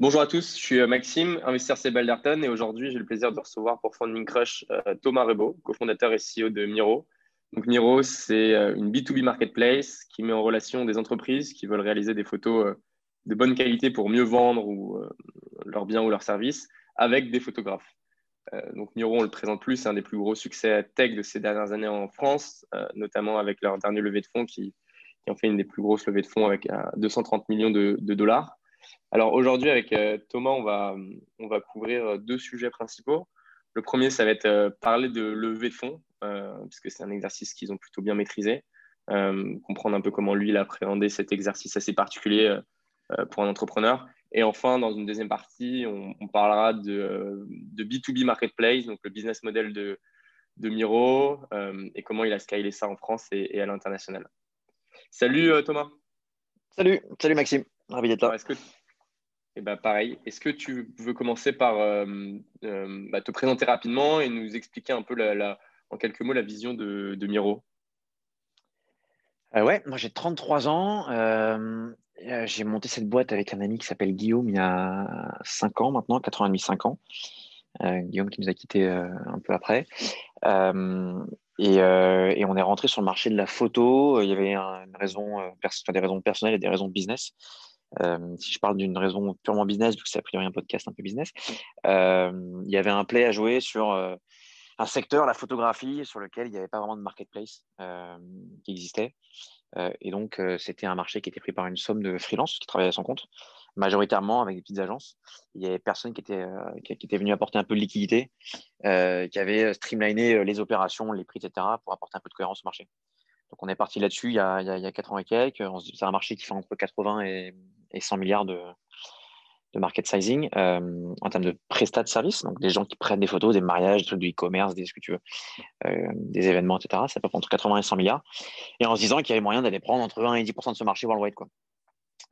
Bonjour à tous, je suis euh, Maxime, investisseur chez Balderton et aujourd'hui j'ai le plaisir de recevoir pour Funding Crush euh, Thomas Rebaud, cofondateur et CEO de Miro. Donc Miro, c'est euh, une B2B marketplace qui met en relation des entreprises qui veulent réaliser des photos de bonne qualité pour mieux vendre ou, leurs biens ou leurs services avec des photographes. Donc Miro, on le présente plus, c'est un des plus gros succès tech de ces dernières années en France, notamment avec leur dernier levée de fonds qui, ont fait une des plus grosses levées de fonds avec 230 euh, millions de, dollars. Alors aujourd'hui, avec Thomas, on va, on va couvrir deux sujets principaux. Le premier, ça va être parler de levée de fonds, puisque c'est un exercice qu'ils ont plutôt bien maîtrisé. comprendre un peu comment lui, il a appréhendé cet exercice assez particulier pour un entrepreneur. Et enfin, dans une deuxième partie, on, parlera de, B2B Marketplace, donc le business model de, de Miro euh, et comment il a scalé ça en France et, à l'international. Salut euh, Thomas. Salut, salut Maxime, ravi d'être là. Est-ce que, eh ben, pareil, est-ce que tu veux commencer par euh, bah, te présenter rapidement et nous expliquer un peu en quelques mots la vision de, Miro? Ouais, moi j'ai 33 ans. Euh, j'ai monté cette boîte avec un ami qui s'appelle Guillaume il y a 5 ans maintenant, 4 ans et demi, 5 ans. Euh, Guillaume qui nous a quittés euh, un peu après. Et, et, on est rentré sur le marché de la photo. Il y avait une raison, des raisons personnelles et des raisons de si je parle d'une raison purement business, vu que c'est a priori un podcast un peu business, il y avait un play à jouer sur un secteur, la photographie, sur lequel il n'y avait pas vraiment de marketplace qui existait. Et donc, c'était un marché qui était pris par une somme de freelance qui travaillaient à son compte, majoritairement avec des petites agences. Il y avait personne qui était, euh, qui, était venu apporter un peu de liquidité, qui avait streamliné les opérations, les prix, etc., pour apporter un peu de cohérence au marché. Donc, on est parti là-dessus il, il y a 4 ans et quelques. C'est un marché qui fait entre 80 et, et 100 milliards de, de market sizing euh, en termes de prestat de service, donc des gens qui prennent des photos, des mariages, des trucs du e-commerce, des, ce que tu veux, euh, des événements, etc. Ça peut prendre entre 80 et 100 milliards. Et en se disant qu'il y avait moyen d'aller prendre entre 20 et 10% de ce marché worldwide. Quoi.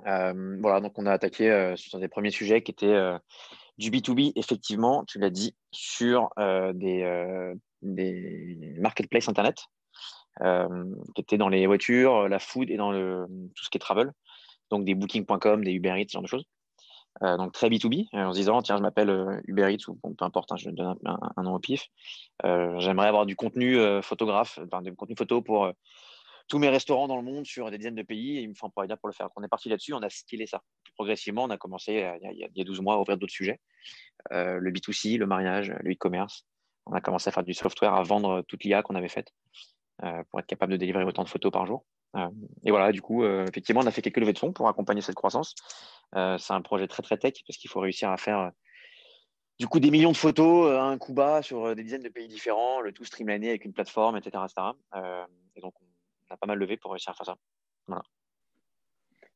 Euh, voilà, donc on a attaqué sur des premiers sujets qui étaient du B2B, effectivement, tu l'as dit, sur des, des marketplaces Internet, qui étaient dans les voitures, la food et dans le, tout ce qui est travel, donc des booking.com, des Uber Eats, ce genre de choses. Euh, donc très B2B, euh, en se disant tiens, je m'appelle euh, Uber Eats ou peu importe, hein, je donne un, nom au pif. J'aimerais avoir du contenu photographe, du contenu photo pour tous mes restaurants dans le monde sur des dizaines de pays et il me faut un provider pour le faire. on est parti là-dessus, on a scalé ça. Progressivement, on a commencé il y a, 12 mois à ouvrir d'autres sujets le B2C, le mariage, le e-commerce. On a commencé à faire du software, à vendre toute l'IA qu'on avait faite pour être capable de délivrer autant de photos par jour. Et voilà, du coup, effectivement, on a fait quelques levées de fonds pour accompagner cette croissance. Euh, c'est un projet très très tech parce qu'il faut réussir à faire euh, du coup des millions de photos à euh, un coup bas sur des dizaines de pays différents, le tout streamliné avec une plateforme, etc. et donc on a pas mal levé pour réussir à faire ça. Voilà.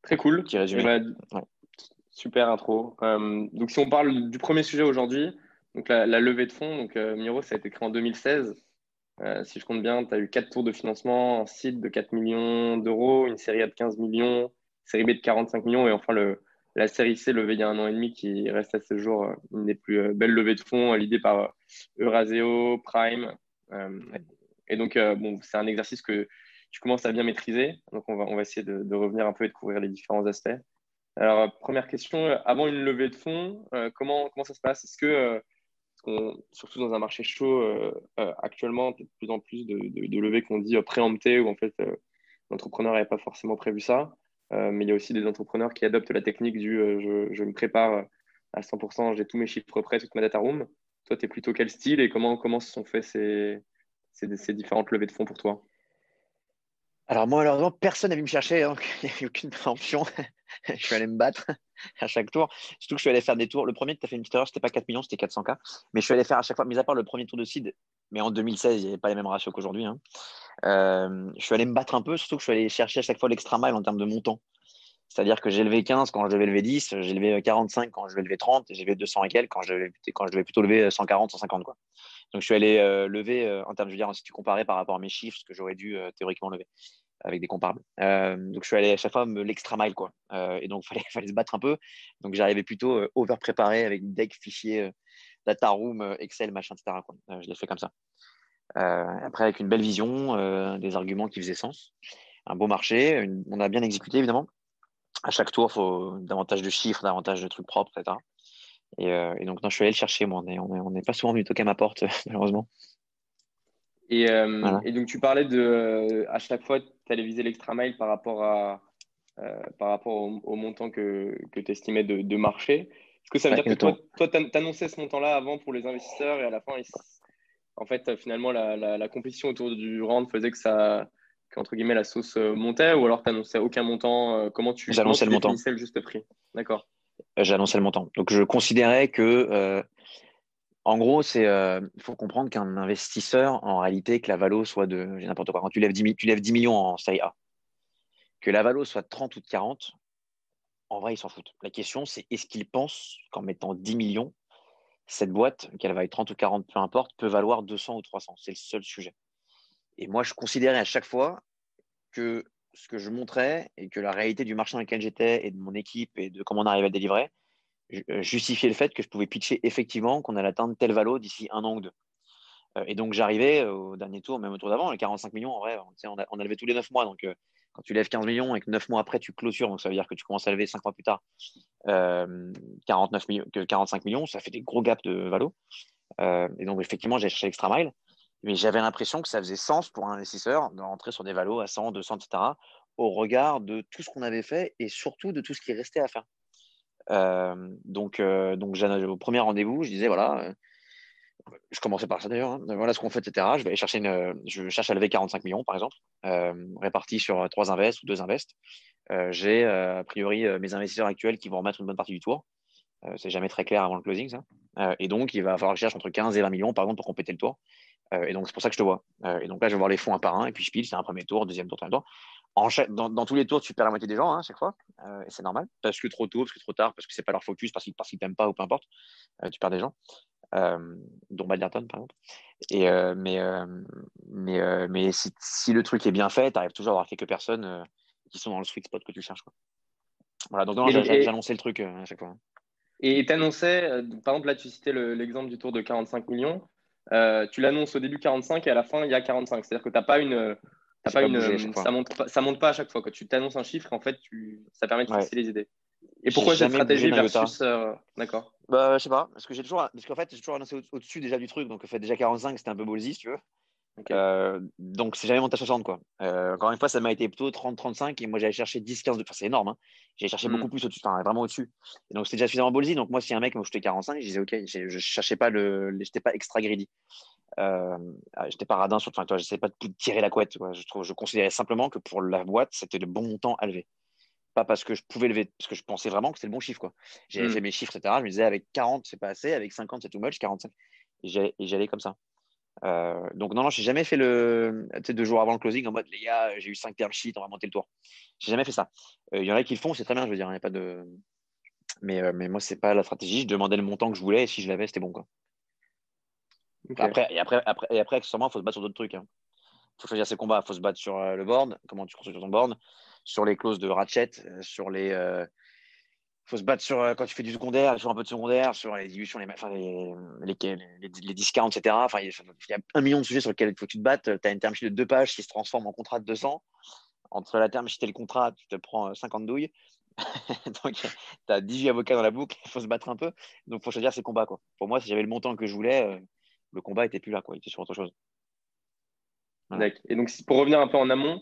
Très cool. Petit résumé. Eh ben, super intro. donc si on parle du premier sujet aujourd'hui, donc la, levée de fonds, donc Miro, ça a été créé en 2016. Si je compte bien, tu as eu quatre tours de financement, un site de 4 millions d'euros, une série A de 15 millions, série B de 45 millions et enfin le, la série C levée il y a un an et demi qui reste à ce jour euh, une des plus euh, belles levées de fonds, euh, l'idée par Euraseo, Prime. et donc, bon, c'est un exercice que tu commences à bien maîtriser. Donc, on va, on va essayer de, revenir un peu et de couvrir les différents aspects. Alors, première question, avant une levée de fonds, comment, comment ça se passe? Est-ce que, surtout dans un marché chaud actuellement, de plus en plus de, levées qu'on dit préemptées, où en fait l'entrepreneur n'avait pas forcément prévu ça euh, mais il y a aussi des entrepreneurs qui adoptent la technique du euh, je, me prépare à 100%, j'ai tous mes chiffres prêts, toute ma data room. Toi, tu es plutôt quel style et comment, comment se sont faits ces, ces, différentes levées de fonds pour toi? Alors moi, malheureusement, personne n'a vu me chercher, donc il n'y a eu aucune préemption. je suis allé me battre à chaque tour. Surtout que je suis allé faire des tours. Le premier tu as fait une petite erreur, c'était pas 4 millions, c'était 400K. Mais je suis allé faire à chaque fois, mis à part le premier tour de seed, mais en 2016, il n'y avait pas les mêmes ratios qu'aujourd'hui. Hein. Euh, je suis allé me battre un peu, surtout que je suis allé chercher à chaque fois l'extra mile en termes de montant. C'est-à-dire que j'ai levé 15 quand je devais lever 10, j'ai levé 45 quand je devais lever 30, et j'ai levé 200 et quelques quand je, devais, quand je devais plutôt lever 140, 150. Quoi. Donc je suis allé euh, lever, euh, en termes, je veux dire, si tu comparais par rapport à mes chiffres, ce que j'aurais dû euh, théoriquement lever avec des comparables. donc je suis allé à chaque fois me l'extra mile. Quoi. et donc il fallait, fallait, se battre un peu. Donc j'arrivais plutôt over préparé avec deck, fichier, data room, Excel, machin, etc. Quoi. je l'ai fait comme ça. après, avec une belle vision, des arguments qui faisaient sens. Un beau marché, on a bien exécuté évidemment à chaque tour, il faut davantage de chiffres, davantage de trucs propres, etc. Euh, et, donc, non, je suis allé le chercher, moi. On n'est pas souvent venu toquer à ma porte, malheureusement. Euh, et, donc, tu parlais de, euh, à chaque fois, tu allais viser l'extra mile par rapport, à, par rapport au, montant que, que tu estimais de, marché. Est-ce que ça veut dire que toi, tu annonçais ce montant-là avant pour les investisseurs et à la fin, en fait, finalement, la, la, compétition autour du round faisait que ça, qu'entre guillemets la sauce euh, montait ou alors tu annonçais aucun montant euh, Comment tu, J'annonçais le montant. le juste prix? D'accord. Euh, J'annonçais le montant. Donc je considérais que, en gros, il faut comprendre qu'un investisseur, en réalité, que la valo soit de, n'importe quoi, quand tu lèves, 10, tu lèves 10 millions en SAI A, que la valo soit de 30 ou de 40, en vrai, ils s'en foutent. La question, c'est est-ce qu'ils pensent qu'en mettant 10 millions, cette boîte, qu'elle vaille 30 ou 40, peu importe, peut valoir 200 ou 300 C'est le seul sujet. Et moi, je considérais à chaque fois que ce que je montrais et que la réalité du marché dans lequel j'étais et de mon équipe et de comment on arrivait à délivrer euh, justifiait le fait que je pouvais pitcher effectivement qu'on allait atteindre tel valo d'ici un an ou deux. Euh, et donc, j'arrivais au dernier tour, même au tour d'avant, les 45 millions, en vrai, on a, levé tous les 9 mois. Donc, euh, quand tu lèves 15 millions et que 9 mois après, tu clôtures, donc ça veut dire que tu commences à lever 5 mois plus tard 49 millions, que 45 millions, ça fait des gros gaps de valo. et donc, effectivement, j'ai cherché l'extra mile. Mais j'avais l'impression que ça faisait sens pour un investisseur de rentrer sur des valos à 100, 200, etc., au regard de tout ce qu'on avait fait et surtout de tout ce qui restait à faire. Euh, donc, euh, donc au premier rendez-vous, je disais voilà, euh, je commençais par ça d'ailleurs, hein, voilà ce qu'on fait, etc. Je vais chercher je cherche à lever 45 millions par exemple, répartis sur trois invests ou deux invests. J'ai a priori mes investisseurs actuels qui vont remettre une bonne partie du tour. c'est jamais très clair avant le closing, ça. et donc, il va falloir que je cherche entre 15 et 20 millions, par exemple, pour compléter le tour. Euh, et donc, c'est pour ça que je te vois. Euh, et donc là, je vais voir les fonds un par un, et puis je pile, c'est un premier tour, deuxième tour, troisième tour. En dans, tous les tours, tu perds la moitié des gens hein, à chaque fois, euh, et c'est normal, parce que trop tôt, parce que trop tard, parce que c'est pas leur focus, parce qu'ils ne t'aiment pas ou peu importe, tu perds des gens, dont Balderton par exemple. Et, mais mais, mais si, le truc est bien fait, tu arrives toujours à avoir quelques personnes qui sont dans le sweet spot que tu cherches. Quoi. Voilà, donc j'annonçais le truc à chaque fois. Et tu annonçais, par exemple, là tu citais l'exemple du tour de 45 millions. Euh, tu l'annonces au début 45 et à la fin, il y a 45. C'est-à-dire que tu n'as pas une. pas une ça monte pas, ça monte pas à chaque fois. Quand tu t'annonces un chiffre, en fait, tu, ça permet de fixer les idées. Et pourquoi cette stratégie versus. Euh, d'accord. Bah, je sais pas. Parce que j'ai toujours. Parce qu'en fait, j'ai toujours annoncé au-dessus déjà du truc. Donc, en fait, déjà 45, c'était un peu ballsy, si tu veux. Euh, donc, c'est jamais monté à 60. Quoi. Euh, encore une fois, ça m'a été plutôt 30-35 et moi j'avais cherché 10-15. Enfin, c'est énorme. Hein. J'avais cherché hmm. beaucoup plus au-dessus, enfin, vraiment au-dessus. Et donc, c'était déjà suffisamment ballsy. Donc, moi, si un mec m'a jeté 45, je disais OK, je cherchais pas le. J'étais pas extra greedy. Euh, j'étais pas radin sur. Enfin, toi, j'essayais pas de tirer la couette. Je, trouve, je considérais simplement que pour la boîte, c'était le bon montant à lever. Pas parce que je pouvais lever, parce que je pensais vraiment que c'était le bon chiffre. J'avais hmm. fait mes chiffres, etc. Je me disais avec 40, c'est pas assez, avec 50, c'est too much, 45. Et j'allais comme ça. Euh, donc non, non, j'ai jamais fait le, tu sais, deux jours avant le closing en mode les gars, j'ai eu cinq term sheets, on va monter le tour. J'ai jamais fait ça. Il euh, y en a qui le font, c'est très bien, je veux dire, il n'y a pas de. Mais, euh, mais moi, c'est pas la stratégie. Je demandais le montant que je voulais et si je l'avais, c'était bon quoi. Après, et après, après, et après, accessoirement, il faut se battre sur d'autres trucs. Il hein. faut choisir ses combats. Il faut se battre sur le board, comment tu construis ton board, sur les clauses de ratchet, sur les, faut se battre sur euh, quand tu fais du secondaire, sur un peu de secondaire, sur les dilutions, les, enfin, les, les, les, discounts, etc. Enfin, il y a un million de sujets sur lesquels il faut que tu te battes. Tu as une term de deux pages qui se transforme en contrat de 200. Entre la term sheet et le contrat, tu te prends 50 euh, douilles. Donc, tu as 18 avocats dans la boucle, il faut se battre un peu. Donc, il faut choisir ses combats. Quoi. Pour moi, si j'avais le montant que je voulais, euh, le combat était plus là. Quoi. Il était sur autre chose. Et donc, pour revenir un peu en amont,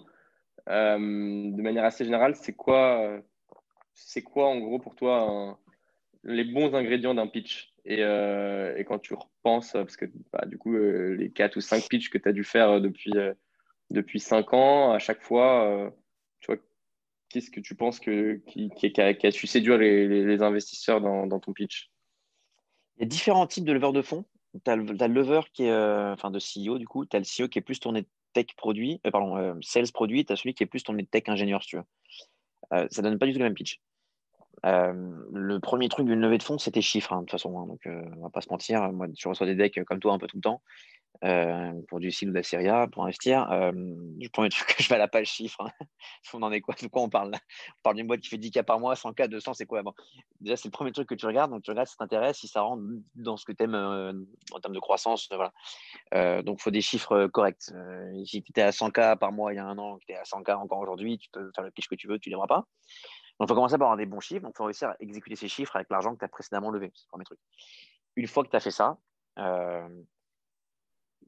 de manière assez générale, c'est quoi c'est quoi en gros pour toi les bons ingrédients d'un pitch? Euh, et, quand tu repenses, parce que bah, du coup, euh, les 4 ou 5 pitchs que tu as dû faire euh, depuis, depuis 5 ans, à chaque fois, tu vois, qu'est-ce que tu penses que, qui, a, su séduire les, investisseurs dans, ton pitch? Il y a différents types de leveurs de fonds. Tu as, le lever qui est, enfin de CEO, du coup, tu as le CEO qui est plus tourné tech produit, pardon, sales produit, tu as celui qui est plus tourné tech ingénieur, si tu veux. ça ne donne pas du tout le même pitch. Le premier truc d'une levée de fonds, c'était chiffres, hein, de toute façon. Hein, donc, on va pas se mentir. Moi, je reçois des decks comme toi un peu tout le temps. Euh, pour du SIL ou de la pour investir. Euh, le premier truc que je vais à la page chiffre, hein. on en est quoi De quoi on parle là? On parle d'une boîte qui fait 10K par mois, 100K, 200, c'est quoi? Bon, Déjà, c'est le premier truc que tu regardes. Donc, tu regardes si ça t'intéresse, si ça rentre dans ce que tu aimes euh, en termes de croissance. Euh, donc, il faut des chiffres corrects. si tu étais à 100K par mois il y a un an, que tu es à 100K encore aujourd'hui, tu peux faire le pitch que tu veux, tu ne pas. Donc, il faut commencer par avoir des bons chiffres. Donc, il faut réussir à exécuter ces chiffres avec l'argent que tu as précédemment levé. C'est le premier truc. Une fois que tu as fait ça,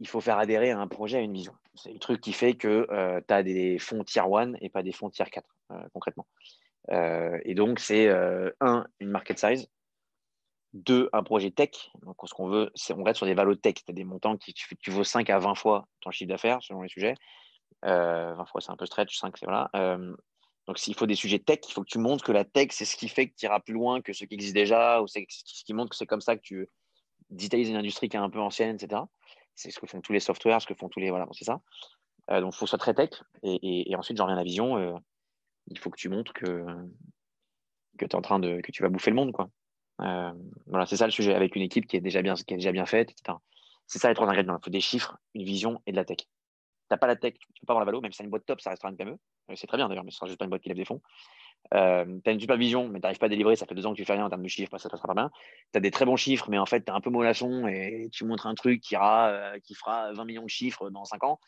il faut faire adhérer un projet à une vision. C'est le truc qui fait que euh, tu as des fonds tier 1 et pas des fonds tier 4, euh, concrètement. Euh, et donc, c'est un, une market size. Deux, un projet tech. Donc, ce qu'on veut, c'est on reste sur des valos tech. Tu as des montants qui tu, tu vaux 5 à 20 fois ton chiffre d'affaires selon les sujets. 20 fois, c'est un peu stretch, 5, c'est voilà. Donc, s'il faut des sujets tech, il faut que tu montres que la tech, c'est ce qui fait que tu iras plus loin que ce qui existe déjà, ou c'est ce qui montre que c'est comme ça que tu digitalises une industrie qui est un peu ancienne, etc. C'est ce que font tous les softwares, ce que font tous les. Voilà, c'est ça. Euh, donc, il faut que ce soit très tech. Et, ensuite, j'en reviens à la vision. Euh, il faut que tu montres que, en train de. que tu vas bouffer le monde. Quoi. Euh, voilà, c'est ça le sujet, avec une équipe qui est déjà bien, qui est déjà bien faite, etc. C'est ça les trois ingrédients. Il faut des chiffres, une vision et de la tech. Tu n'as pas la tech, tu ne peux pas avoir la valo, même si c'est une boîte top, ça restera une PME. C'est très bien d'ailleurs, mais ce sera juste pas une boîte qui lève des fonds. Euh, tu as une supervision, mais tu n'arrives pas à délivrer, ça fait deux ans que tu fais rien en termes de chiffres, ça passera pas bien. Tu as des très bons chiffres, mais en fait, tu es un peu mollasson et tu montres un truc qui, ira, euh, qui fera 20 millions de chiffres dans 5 ans.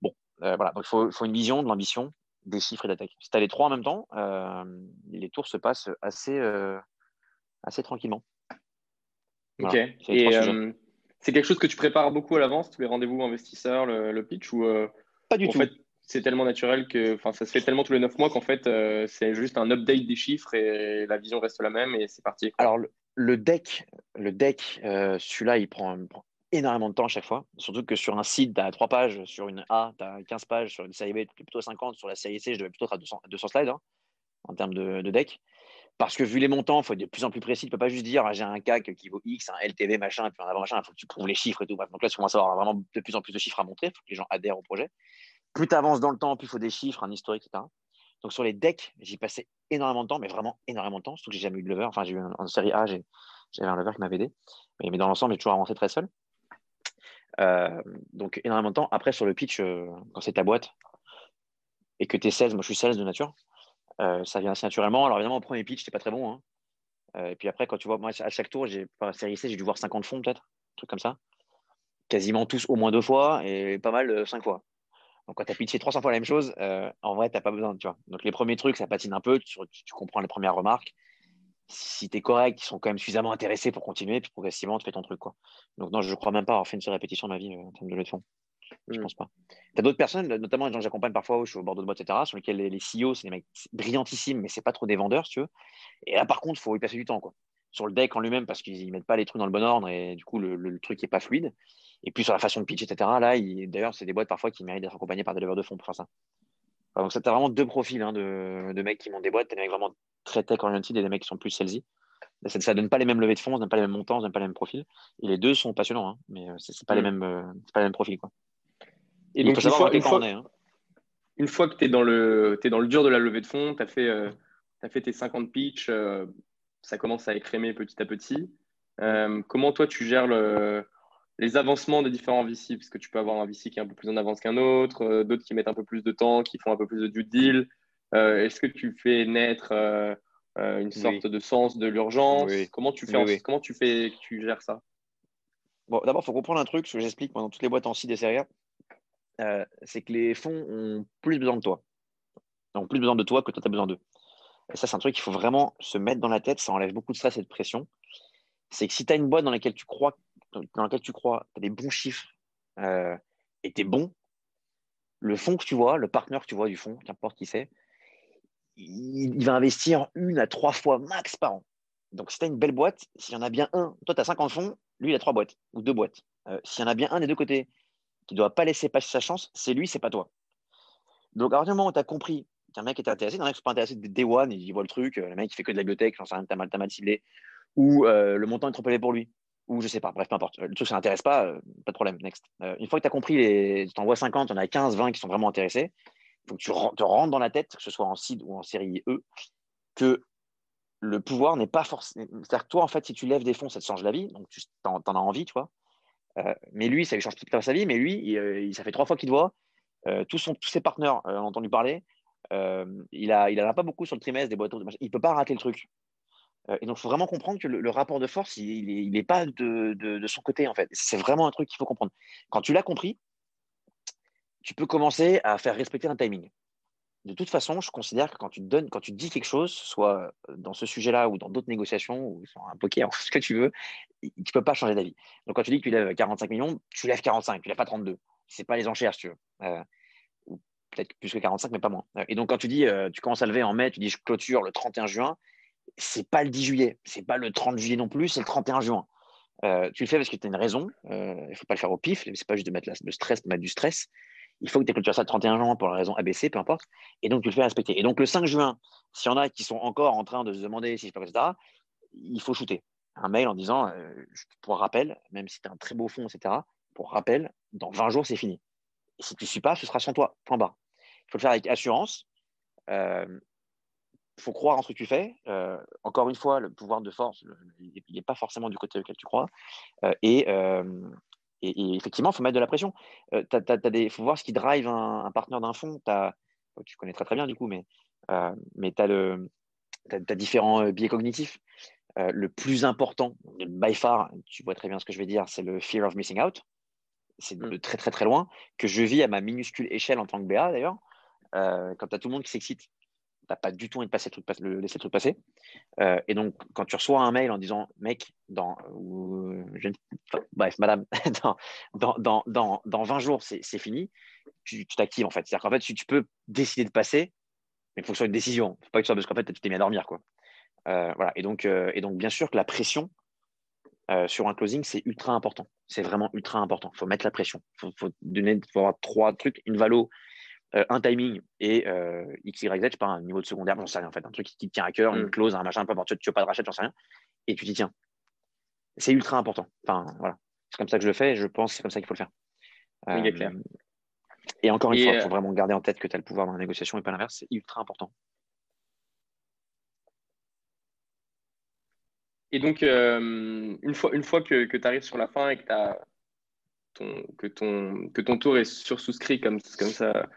Bon, euh, voilà, donc il faut, faut, une vision, de l'ambition, des chiffres et d'attaque. Si tu as les trois en même temps, euh, les tours se passent assez, assez tranquillement. ok. Et c'est quelque chose que tu prépares beaucoup à l'avance, tous les rendez-vous investisseurs, le, le pitch ou Pas du tout c'est tellement naturel que, enfin, ça se fait tellement tous les neuf mois qu'en fait, euh, c'est juste un update des chiffres et la vision reste la même et c'est parti. Alors, le, deck, le deck euh, celui-là, il prend, énormément de temps à chaque fois. Surtout que sur un site, tu as trois pages, sur une A, tu as 15 pages, sur une série B, tu plutôt 50, sur la série C, je devais plutôt être à 200, 200 slides hein, en termes de, deck. Parce que vu les montants, il faut être de plus en plus précis. Tu ne peux pas juste dire ah, j'ai un CAC qui vaut X, un LTV, machin, et puis un machin. Il faut que tu prouves les chiffres et tout. Donc là, tu commences à avoir vraiment de plus en plus de chiffres à montrer. Il faut que les gens adhèrent au projet plus tu avances dans le temps, plus il faut des chiffres, un historique, etc. Donc sur les decks, j'y passais énormément de temps, mais vraiment énormément de temps. Surtout que j'ai jamais eu de lever. Enfin, j'ai eu en série A, j'avais un lever qui m'avait aidé. Mais, dans l'ensemble, j'ai toujours avancé très seul. Euh, donc énormément de temps. Après, sur le pitch, euh, quand c'est ta boîte et que tu es 16, moi je suis 16 de nature, ça vient assez naturellement. Alors évidemment, au premier pitch, n'es pas très bon. Hein. et puis après, quand tu vois, moi à chaque tour, j'ai pas série C, j'ai dû voir 50 fonds peut-être, un truc comme ça. Quasiment tous au moins deux fois et pas mal cinq fois. Donc, quand tu as pitché 300 fois la même chose, euh, en vrai, tu n'as pas besoin. Tu vois. Donc, les premiers trucs, ça patine un peu. Tu, comprends les premières remarques. Si tu es correct, ils sont quand même suffisamment intéressés pour continuer. Puis progressivement, tu fais ton truc. Donc, non, je ne crois même pas avoir fait une seule répétition de ma vie euh, en termes de levée de fonds. Je ne mm. pense pas. Tu as d'autres personnes, notamment les gens que j'accompagne parfois, où je suis au bord de boîte, etc., sur lesquels les, CEO, c'est des mecs brillantissimes, mais ce n'est pas trop des vendeurs, si tu veux. Et là, par contre, il faut y passer du temps. Quoi. Sur le deck en lui-même, parce qu'ils ne mettent pas les trucs dans le bon ordre et du coup, le, le truc n'est pas fluide. Et puis sur la façon de pitch, etc. Là, d'ailleurs, c'est des boîtes parfois qui méritent d'être accompagnées par des leveurs de fonds pour faire ça. donc, ça, tu as vraiment deux profils hein, de, de, mecs qui montent des boîtes. Tu as des mecs vraiment très tech-oriented et des mecs qui sont plus salesy. Ça ne donne pas les mêmes levées de fonds, ça donne pas les mêmes montants, ça donne pas les mêmes profils. Et les deux sont passionnants, hein, mais euh, ce n'est pas, les mêmes, euh, pas les mêmes profils. Quoi. Et donc, une fois, une, fois, est, hein. une fois, que tu es, dans le, es dans le dur de la levée de fonds, tu as, euh, as, fait tes 50 pitch, ça commence à écrémer petit à petit. comment toi, tu gères le, les avancements des différents VC, parce que tu peux avoir un VC qui est un peu plus en avance qu'un autre, euh, d'autres qui mettent un peu plus de temps, qui font un peu plus de due deal. Euh, est-ce que tu fais naître euh, une sorte de sens de l'urgence? Comment tu fais Comment tu fais tu gères ça? Bon, d'abord, il faut comprendre un truc, ce que j'explique dans toutes les boîtes en C des séries c'est que les fonds ont plus besoin de toi. Ils ont plus besoin de toi que toi, tu as besoin d'eux. Et ça, c'est un truc qu'il faut vraiment se mettre dans la tête. Ça enlève beaucoup de stress et de pression. C'est que si tu as une boîte dans laquelle tu crois dans lequel tu crois, as des bons chiffres euh, et tu es bon, le fonds que tu vois, le partenaire que tu vois du fonds, qu'importe qui c'est, il, va investir une à trois fois max par an. Donc, si tu as une belle boîte, s'il y en a bien un, toi, tu as 50 fonds, lui, il a trois boîtes ou deux boîtes. Euh, s'il y en a bien un des deux côtés qui ne doit pas laisser passer sa chance, c'est lui, c'est pas toi. Donc, à partir du moment où tu as compris qu'un mec est intéressé, il y en a qui sont pas intéressés de day one, il voit le truc, euh, le mec qui fait que de la bibliothèque, j'en sais rien, t'as mal, ciblé, ou le montant est trop élevé pour lui ou je sais pas, bref, peu importe. Le truc, ça n'intéresse pas, euh, pas de problème, next. Euh, une fois que tu as compris, tu en vois 50, tu en as 15, 20 qui sont vraiment intéressés, faut que tu te rentres dans la tête, que ce soit en seed ou en série E, que le pouvoir n'est pas forcément. C'est-à-dire que toi, en fait, si tu lèves des fonds, ça te change la vie, donc tu en, as envie, tu vois. Euh, mais lui, ça lui change toute sa vie, mais lui, il, ça fait trois fois qu'il te voit. tous, son, tous ses partenaires ont entendu parler. il n'en pas beaucoup sur le trimestre des boîtes. Il ne peut pas rater le truc. et donc, il faut vraiment comprendre que le, rapport de force, il n'est pas de, son côté, en fait. C'est vraiment un truc qu'il faut comprendre. Quand tu l'as compris, tu peux commencer à faire respecter un timing. De toute façon, je considère que quand tu, donnes, quand tu dis quelque chose, soit dans ce sujet-là ou dans d'autres négociations ou sur un poker, ce que tu veux, tu peux pas changer d'avis. Donc, quand tu dis que tu lèves 45 millions, tu lèves 45, tu lèves pas 32. Ce n'est pas les enchères, si tu veux. Euh, peut-être plus que 45, mais pas moins. Et donc, quand tu dis, euh, tu commences à lever en mai, tu dis, je clôture le 31 juin, c'est pas le 10 juillet, c'est pas le 30 juillet non plus, c'est le 31 juin. Euh, tu le fais parce que tu as une raison. Il ne faut pas le faire au pif. C'est pas juste de mettre le stress, de mettre du stress il faut que tu clôturé ça le 31 juin pour la raison ABC, peu importe, et donc tu le fais respecter. Et donc le 5 juin, s'il y en a qui sont encore en train de se demander si je peux, etc., il faut shooter un mail en disant, euh, pour rappel, même si tu as un très beau fond, etc., pour rappel, dans 20 jours, c'est fini. Si tu ne suis pas, ce sera sans toi, point barre. Il faut le faire avec assurance. Il euh, faut croire en ce que tu fais. Euh, encore une fois, le pouvoir de force, il n'est pas forcément du côté auquel tu crois. et effectivement, il faut mettre de la pression. Il faut voir ce qui drive un, partenaire d'un fonds. tu connais très bien du coup, mais, mais tu as, différents euh, biais cognitifs. Le plus important, by far, tu vois très bien ce que je vais dire, c'est le fear of missing out. C'est de mmh. très très très loin, que je vis à ma minuscule échelle en tant que BA d'ailleurs. quand tu as tout le monde qui s'excite n'as pas du tout envie de passer le, laisser le truc passer. Euh, et donc, quand tu reçois un mail en disant, mec, dans, bref, madame, dans, dans, dans, dans, 20 jours, c'est fini, tu t'actives en fait. C'est-à-dire qu'en fait, si tu peux décider de passer, mais il faut que ce soit une décision. faut pas que ce soit parce qu'en fait, tu t'es mis à dormir. Quoi. Euh, voilà. et, donc, euh, et donc, bien sûr que la pression sur un closing, c'est ultra important. C'est vraiment ultra important. Il faut mettre la pression. Il faut, donner, faut avoir trois trucs, une valo euh, un timing et euh, X, Y, Z, je sais pas, un niveau de secondaire, j'en sais rien en fait, un truc qui, te tient à cœur, une mm. clause, un machin, peu importe, tu veux pas de rachat, j'en sais rien, et tu t'y tiens. C'est ultra important. Enfin, voilà. C'est comme ça que je le fais et je pense que c'est comme ça qu'il faut le faire. Euh, et encore une fois, il faut vraiment garder en tête que tu as le pouvoir dans la négociation et pas l'inverse, c'est ultra important. Et donc, une, fois, une fois que, tu arrives sur la fin et que, as ton, que, ton, que ton tour est sursouscrit comme, comme ça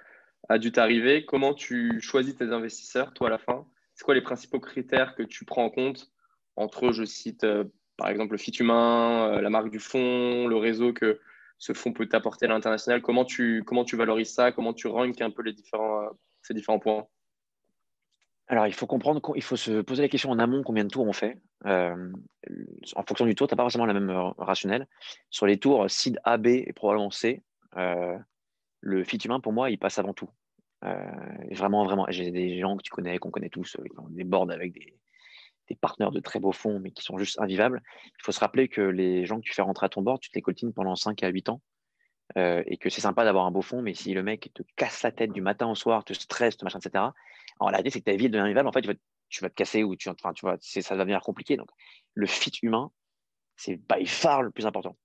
a dû t'arriver. Comment tu choisis tes investisseurs, toi, à la fin? C'est quoi les principaux critères que tu prends en compte entre, je cite, euh, par exemple, le fit humain, euh, la marque du fonds, le réseau que ce fonds peut t'apporter à l'international? Comment tu, comment tu valorises ça? Comment tu ranks un peu les différents, euh, ces différents points? Alors, il faut comprendre qu'il faut se poser la question en amont combien de tours on fait. en fonction du tour, tu n'as pas forcément la même rationnelle. Sur les tours SID A, B et probablement C, le fit humain, pour moi, il passe avant tout. Euh, vraiment, vraiment, j'ai des gens que tu connais, qu'on connaît tous, euh, qui ont des boards avec des, des partenaires de très beaux fonds, mais qui sont juste invivables. Il faut se rappeler que les gens que tu fais rentrer à ton board, tu te les coltines pendant 5 à 8 ans. Euh, et que c'est sympa d'avoir un beau fond, mais si le mec te casse la tête du matin au soir, te stresse, machin, etc., en réalité, c'est que ta vie est devenue invivable. En fait, tu vas, te casser ou tu, enfin, tu vois, ça va devenir compliqué. Donc, le fit humain, c'est by far le plus important.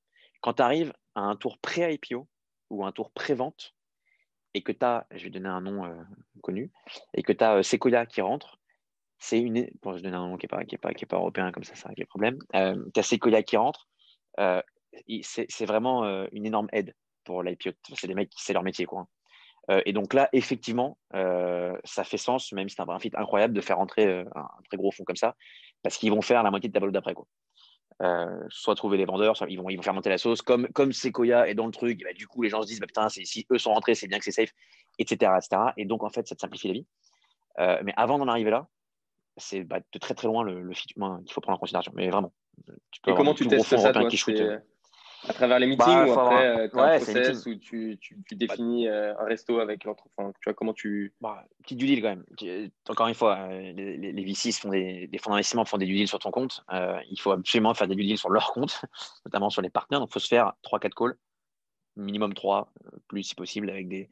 Quand tu arrives à un tour pré-IPO ou un tour pré-vente, et que tu as, je vais donner un nom euh, connu, et que tu as euh, qui rentre, c'est une. Bon, je donne un nom qui n'est pas, qui pas, qui pas européen, comme ça, ça règle les problèmes. Tu as Sequoia qui rentre, c'est vraiment une énorme aide pour l'IPO. C'est des mecs qui c'est leur métier. Quoi. et donc là, effectivement, ça fait sens, même si c'est un fit incroyable, de faire rentrer un, très gros fonds comme ça, parce qu'ils vont faire la moitié de ta d'après. Quoi. Euh, soit trouver les vendeurs, soit ils vont, ils vont faire monter la sauce. Comme, comme Sequoia est dans le truc, bah, du coup, les gens se disent bah, putain, si eux sont rentrés, c'est bien que c'est safe, etc., etc. Et donc, en fait, ça te simplifie la vie. Euh, mais avant d'en arriver là, c'est bah, de très très loin le, le fit humain qu'il faut prendre en considération. Mais vraiment. Tu peux Et comment tu testes ça, toi, à travers les meetings bah, ou après, euh, tu as un process où tu, tu, tu définis euh, un resto avec l'entreprise Tu vois, comment tu. Bah, petit du deal quand même. Encore une fois, euh, les, les, VCs font des, fonds d'investissement font des due deals sur ton compte. il faut absolument faire des due deals sur leur compte, notamment sur les partenaires. Donc, il faut se faire 3-4 calls, minimum 3, plus si possible, avec des.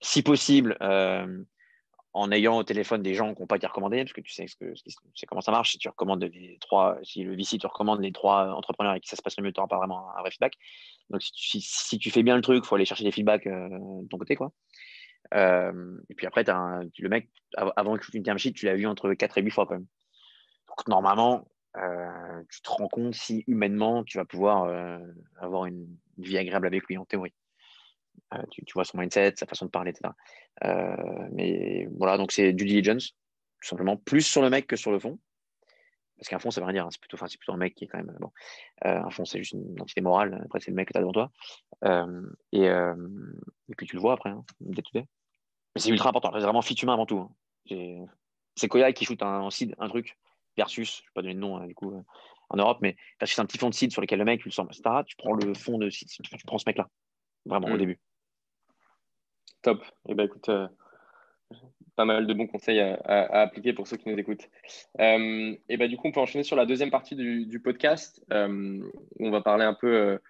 Si possible, en ayant au téléphone des gens qui n'ont pas été recommandés, parce que tu sais, que, sais comment ça marche. Si tu recommandes les trois, si le VC te recommande les trois entrepreneurs et que ça se passe le mieux, tu n'auras pas vraiment un vrai feedback. Donc, si tu, fais bien le truc, il faut aller chercher des feedbacks euh, de ton côté. Quoi. et puis après, as le mec, avant shoot une term sheet, tu l'as vu entre 4 et 8 fois quand même. Donc normalement, tu te rends compte si humainement tu vas pouvoir avoir une vie agréable avec lui en théorie. Tu, vois son mindset, sa façon de parler, etc. mais voilà, donc c'est due diligence, tout simplement, plus sur le mec que sur le fond. Parce qu'un fond, ça veut rien dire. Hein. C'est plutôt, enfin, plutôt un mec qui est quand même. Bon, euh, un fond, c'est juste une entité morale. Après, c'est le mec que tu as devant toi. Euh, et, euh, et, puis, tu le vois après, hein, Mais c'est ultra important. C'est vraiment fit humain avant tout. Hein. C'est Koya qui shoot un, seed, un truc, versus, je ne vais pas donner de nom hein, du coup en Europe, mais c'est un petit fond de seed sur lequel le mec, tu le sens, etc. Tu prends le fond de seed, tu prends ce mec-là. Vraiment, au mm. début. Top. Et eh ben écoute, pas mal de bons conseils à, appliquer pour ceux qui nous écoutent. Euh, et bah, du coup, on peut enchaîner sur la deuxième partie du, podcast. Euh, on va parler un peu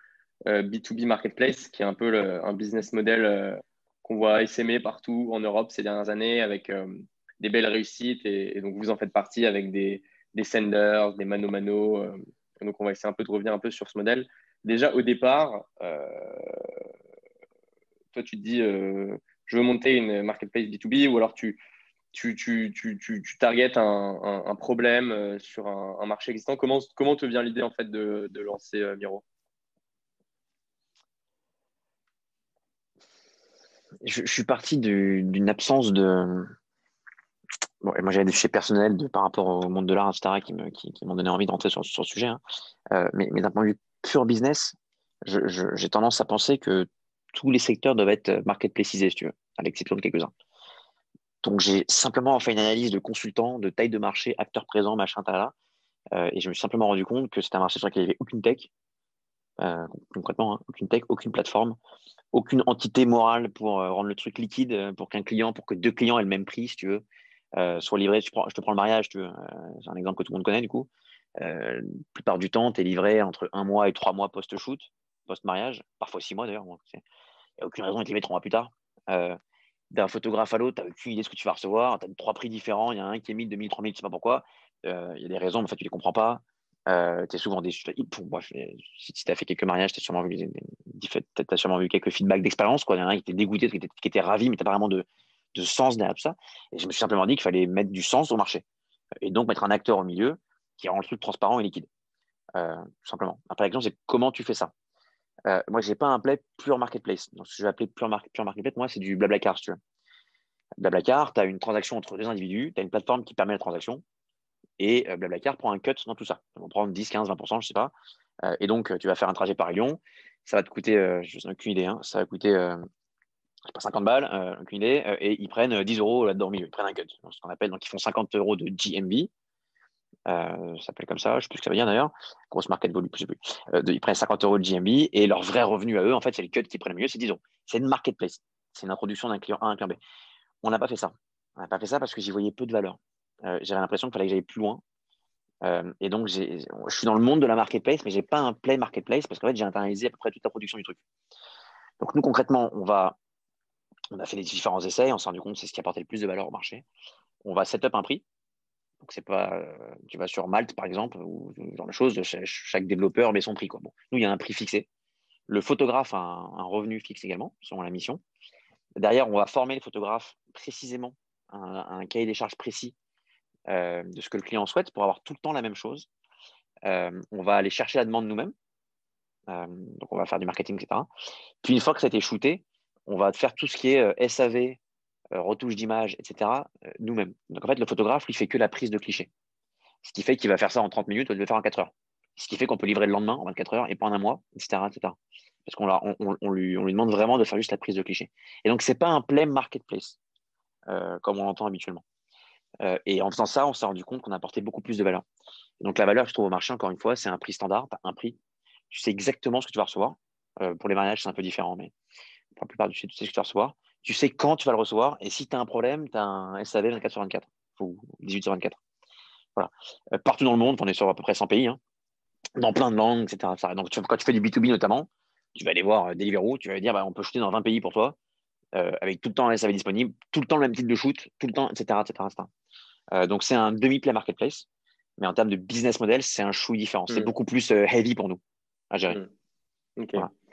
B2B euh, Marketplace, qui est un peu un business model qu'on voit essaimer partout en Europe ces dernières années avec des belles réussites. Et, donc, vous en faites partie avec des, des senders, des mano-mano. donc, on va essayer un peu de revenir un peu sur ce modèle. Déjà, au départ, toi, tu te dis je veux monter une marketplace B2B ou alors tu, tu, tu, tu, tu targetes un, problème euh, sur un, marché existant. Comment, comment te vient l'idée en fait de, lancer euh, Miro? Je, suis parti d'une absence de. Bon, moi, j'avais des fichiers personnels par rapport au monde de l'art, etc., qui m'ont donné envie de rentrer sur, le sujet. Hein. Euh, mais d'un point de vue pur business, j'ai tendance à penser que tous les secteurs doivent être euh, marketplacisés, si tu veux, à l'exception de quelques-uns. Donc, j'ai simplement fait une analyse de consultant, de taille de marché, acteurs présents, machin, là, euh, et je me suis simplement rendu compte que c'était un marché sur lequel il n'y avait aucune tech, euh, concrètement, hein, aucune tech, aucune plateforme, aucune entité morale pour rendre le truc liquide, pour qu'un client, pour que deux clients aient le même prix, si tu veux, soient livrés. Je, je, te prends le mariage, tu veux, c'est un exemple que tout le monde connaît, du coup. la plupart du temps, tu es livré entre un mois et trois mois post-shoot, post-mariage, parfois six mois d'ailleurs. Il n'y a aucune raison de te trois mois plus tard. Euh, d'un photographe à l'autre, tu n'as aucune idée de ce que tu vas recevoir. Tu as trois prix différents. Il y en a un qui est 1000, 2000, 3000, je ne sais pas pourquoi. Euh, il y a des raisons, mais en fait, tu ne les comprends pas. Euh, tu es souvent déçu. si tu as fait quelques mariages, tu as, sûrement vu, as sûrement vu quelques feedbacks d'expérience. Il y en a un qui était dégoûté, qui était, qui était ravi, mais tu n'as pas vraiment de, de, sens derrière tout ça. Et je me suis simplement dit qu'il fallait mettre du sens au marché. Et donc mettre un acteur au milieu qui rend le truc transparent et liquide. tout simplement. Après, l'exemple, c'est comment tu fais ça? Euh, moi, je n'ai pas un play pure marketplace. Donc, ce que je vais appeler pure, marketplace, moi, c'est du Blablacar, si tu veux. Blablacar, tu as une transaction entre deux individus, tu as une plateforme qui permet la transaction, et euh, Blablacar prend un cut dans tout ça. On prendre 10, 15, 20%, je ne sais pas. Euh, et donc, tu vas faire un trajet par Lyon, ça va te coûter, je n'ai aucune idée, hein, ça va coûter pas 50 balles, aucune idée, et ils prennent 10 euros là-dedans ils prennent un cut. Donc, ce qu'on appelle, donc ils font 50 euros de GMB, euh, ça s'appelle comme ça, je ne sais plus ce que ça veut dire d'ailleurs, grosse market volume, je sais plus. Euh, ils prennent 50 euros de GMB et leur vrai revenu à eux, en fait, c'est le cut qui prennent le mieux, c'est disons, c'est une marketplace, c'est une introduction d'un client A à un client B. On n'a pas fait ça. On n'a pas fait ça parce que j'y voyais peu de valeur. Euh, j'avais l'impression qu'il fallait que j'aille plus loin. et donc, je suis dans le monde de la marketplace, mais je n'ai pas un play marketplace parce qu'en fait, j'ai internalisé à peu près toute la production du truc. Donc, nous, concrètement, on va, on a fait les différents essais, on s'est rendu compte que c'est ce qui apportait le plus de valeur au marché. On va set up un prix donc, c'est pas, euh, tu vas sur Malte, par exemple, ou genre de choses, chaque, développeur met son prix. Quoi. Bon, nous, il y a un prix fixé. Le photographe a un, revenu fixe également, selon la mission. Derrière, on va former le photographe précisément un, cahier des charges précis euh, de ce que le client souhaite pour avoir tout le temps la même chose. Euh, on va aller chercher la demande nous-mêmes. donc, on va faire du marketing, etc. Puis, une fois que ça a été shooté, on va faire tout ce qui est SAV, retouche d'image, etc., euh, nous-mêmes. Donc en fait, le photographe, il fait que la prise de cliché. Ce qui fait qu'il va faire ça en 30 minutes au lieu de le faire en 4 heures. Ce qui fait qu'on peut livrer le lendemain en 24 heures et pas en un mois, etc. etc. Parce qu'on on, on, lui, demande vraiment de faire juste la prise de cliché. Et donc, ce n'est pas un plein marketplace, euh, comme on l'entend habituellement. et en faisant ça, on s'est rendu compte qu'on apportait beaucoup plus de valeur. donc, la valeur que je trouve au marché, encore une fois, c'est un prix standard, un prix. Tu sais exactement ce que tu vas recevoir. pour les mariages, c'est un peu différent, mais pour la plupart du tu sais ce que tu vas recevoir tu sais quand tu vas le recevoir. Et si tu as un problème, tu as un SAV 24 sur 24 ou 18 sur 24. Voilà. Euh, partout dans le monde, on est sur à peu près 100 pays, hein, dans plein de langues, etc. Donc, quand tu fais du B2B notamment, tu vas aller voir euh, Deliveroo, tu vas dire bah, on peut shooter dans 20 pays pour toi, euh, avec tout le temps un SAV disponible, tout le temps le même type de shoot, tout le temps, etc. etc., donc, c'est un demi-play marketplace, mais en termes de business model, c'est un chouille différent. C'est mm. beaucoup plus heavy pour nous à gérer. Mm.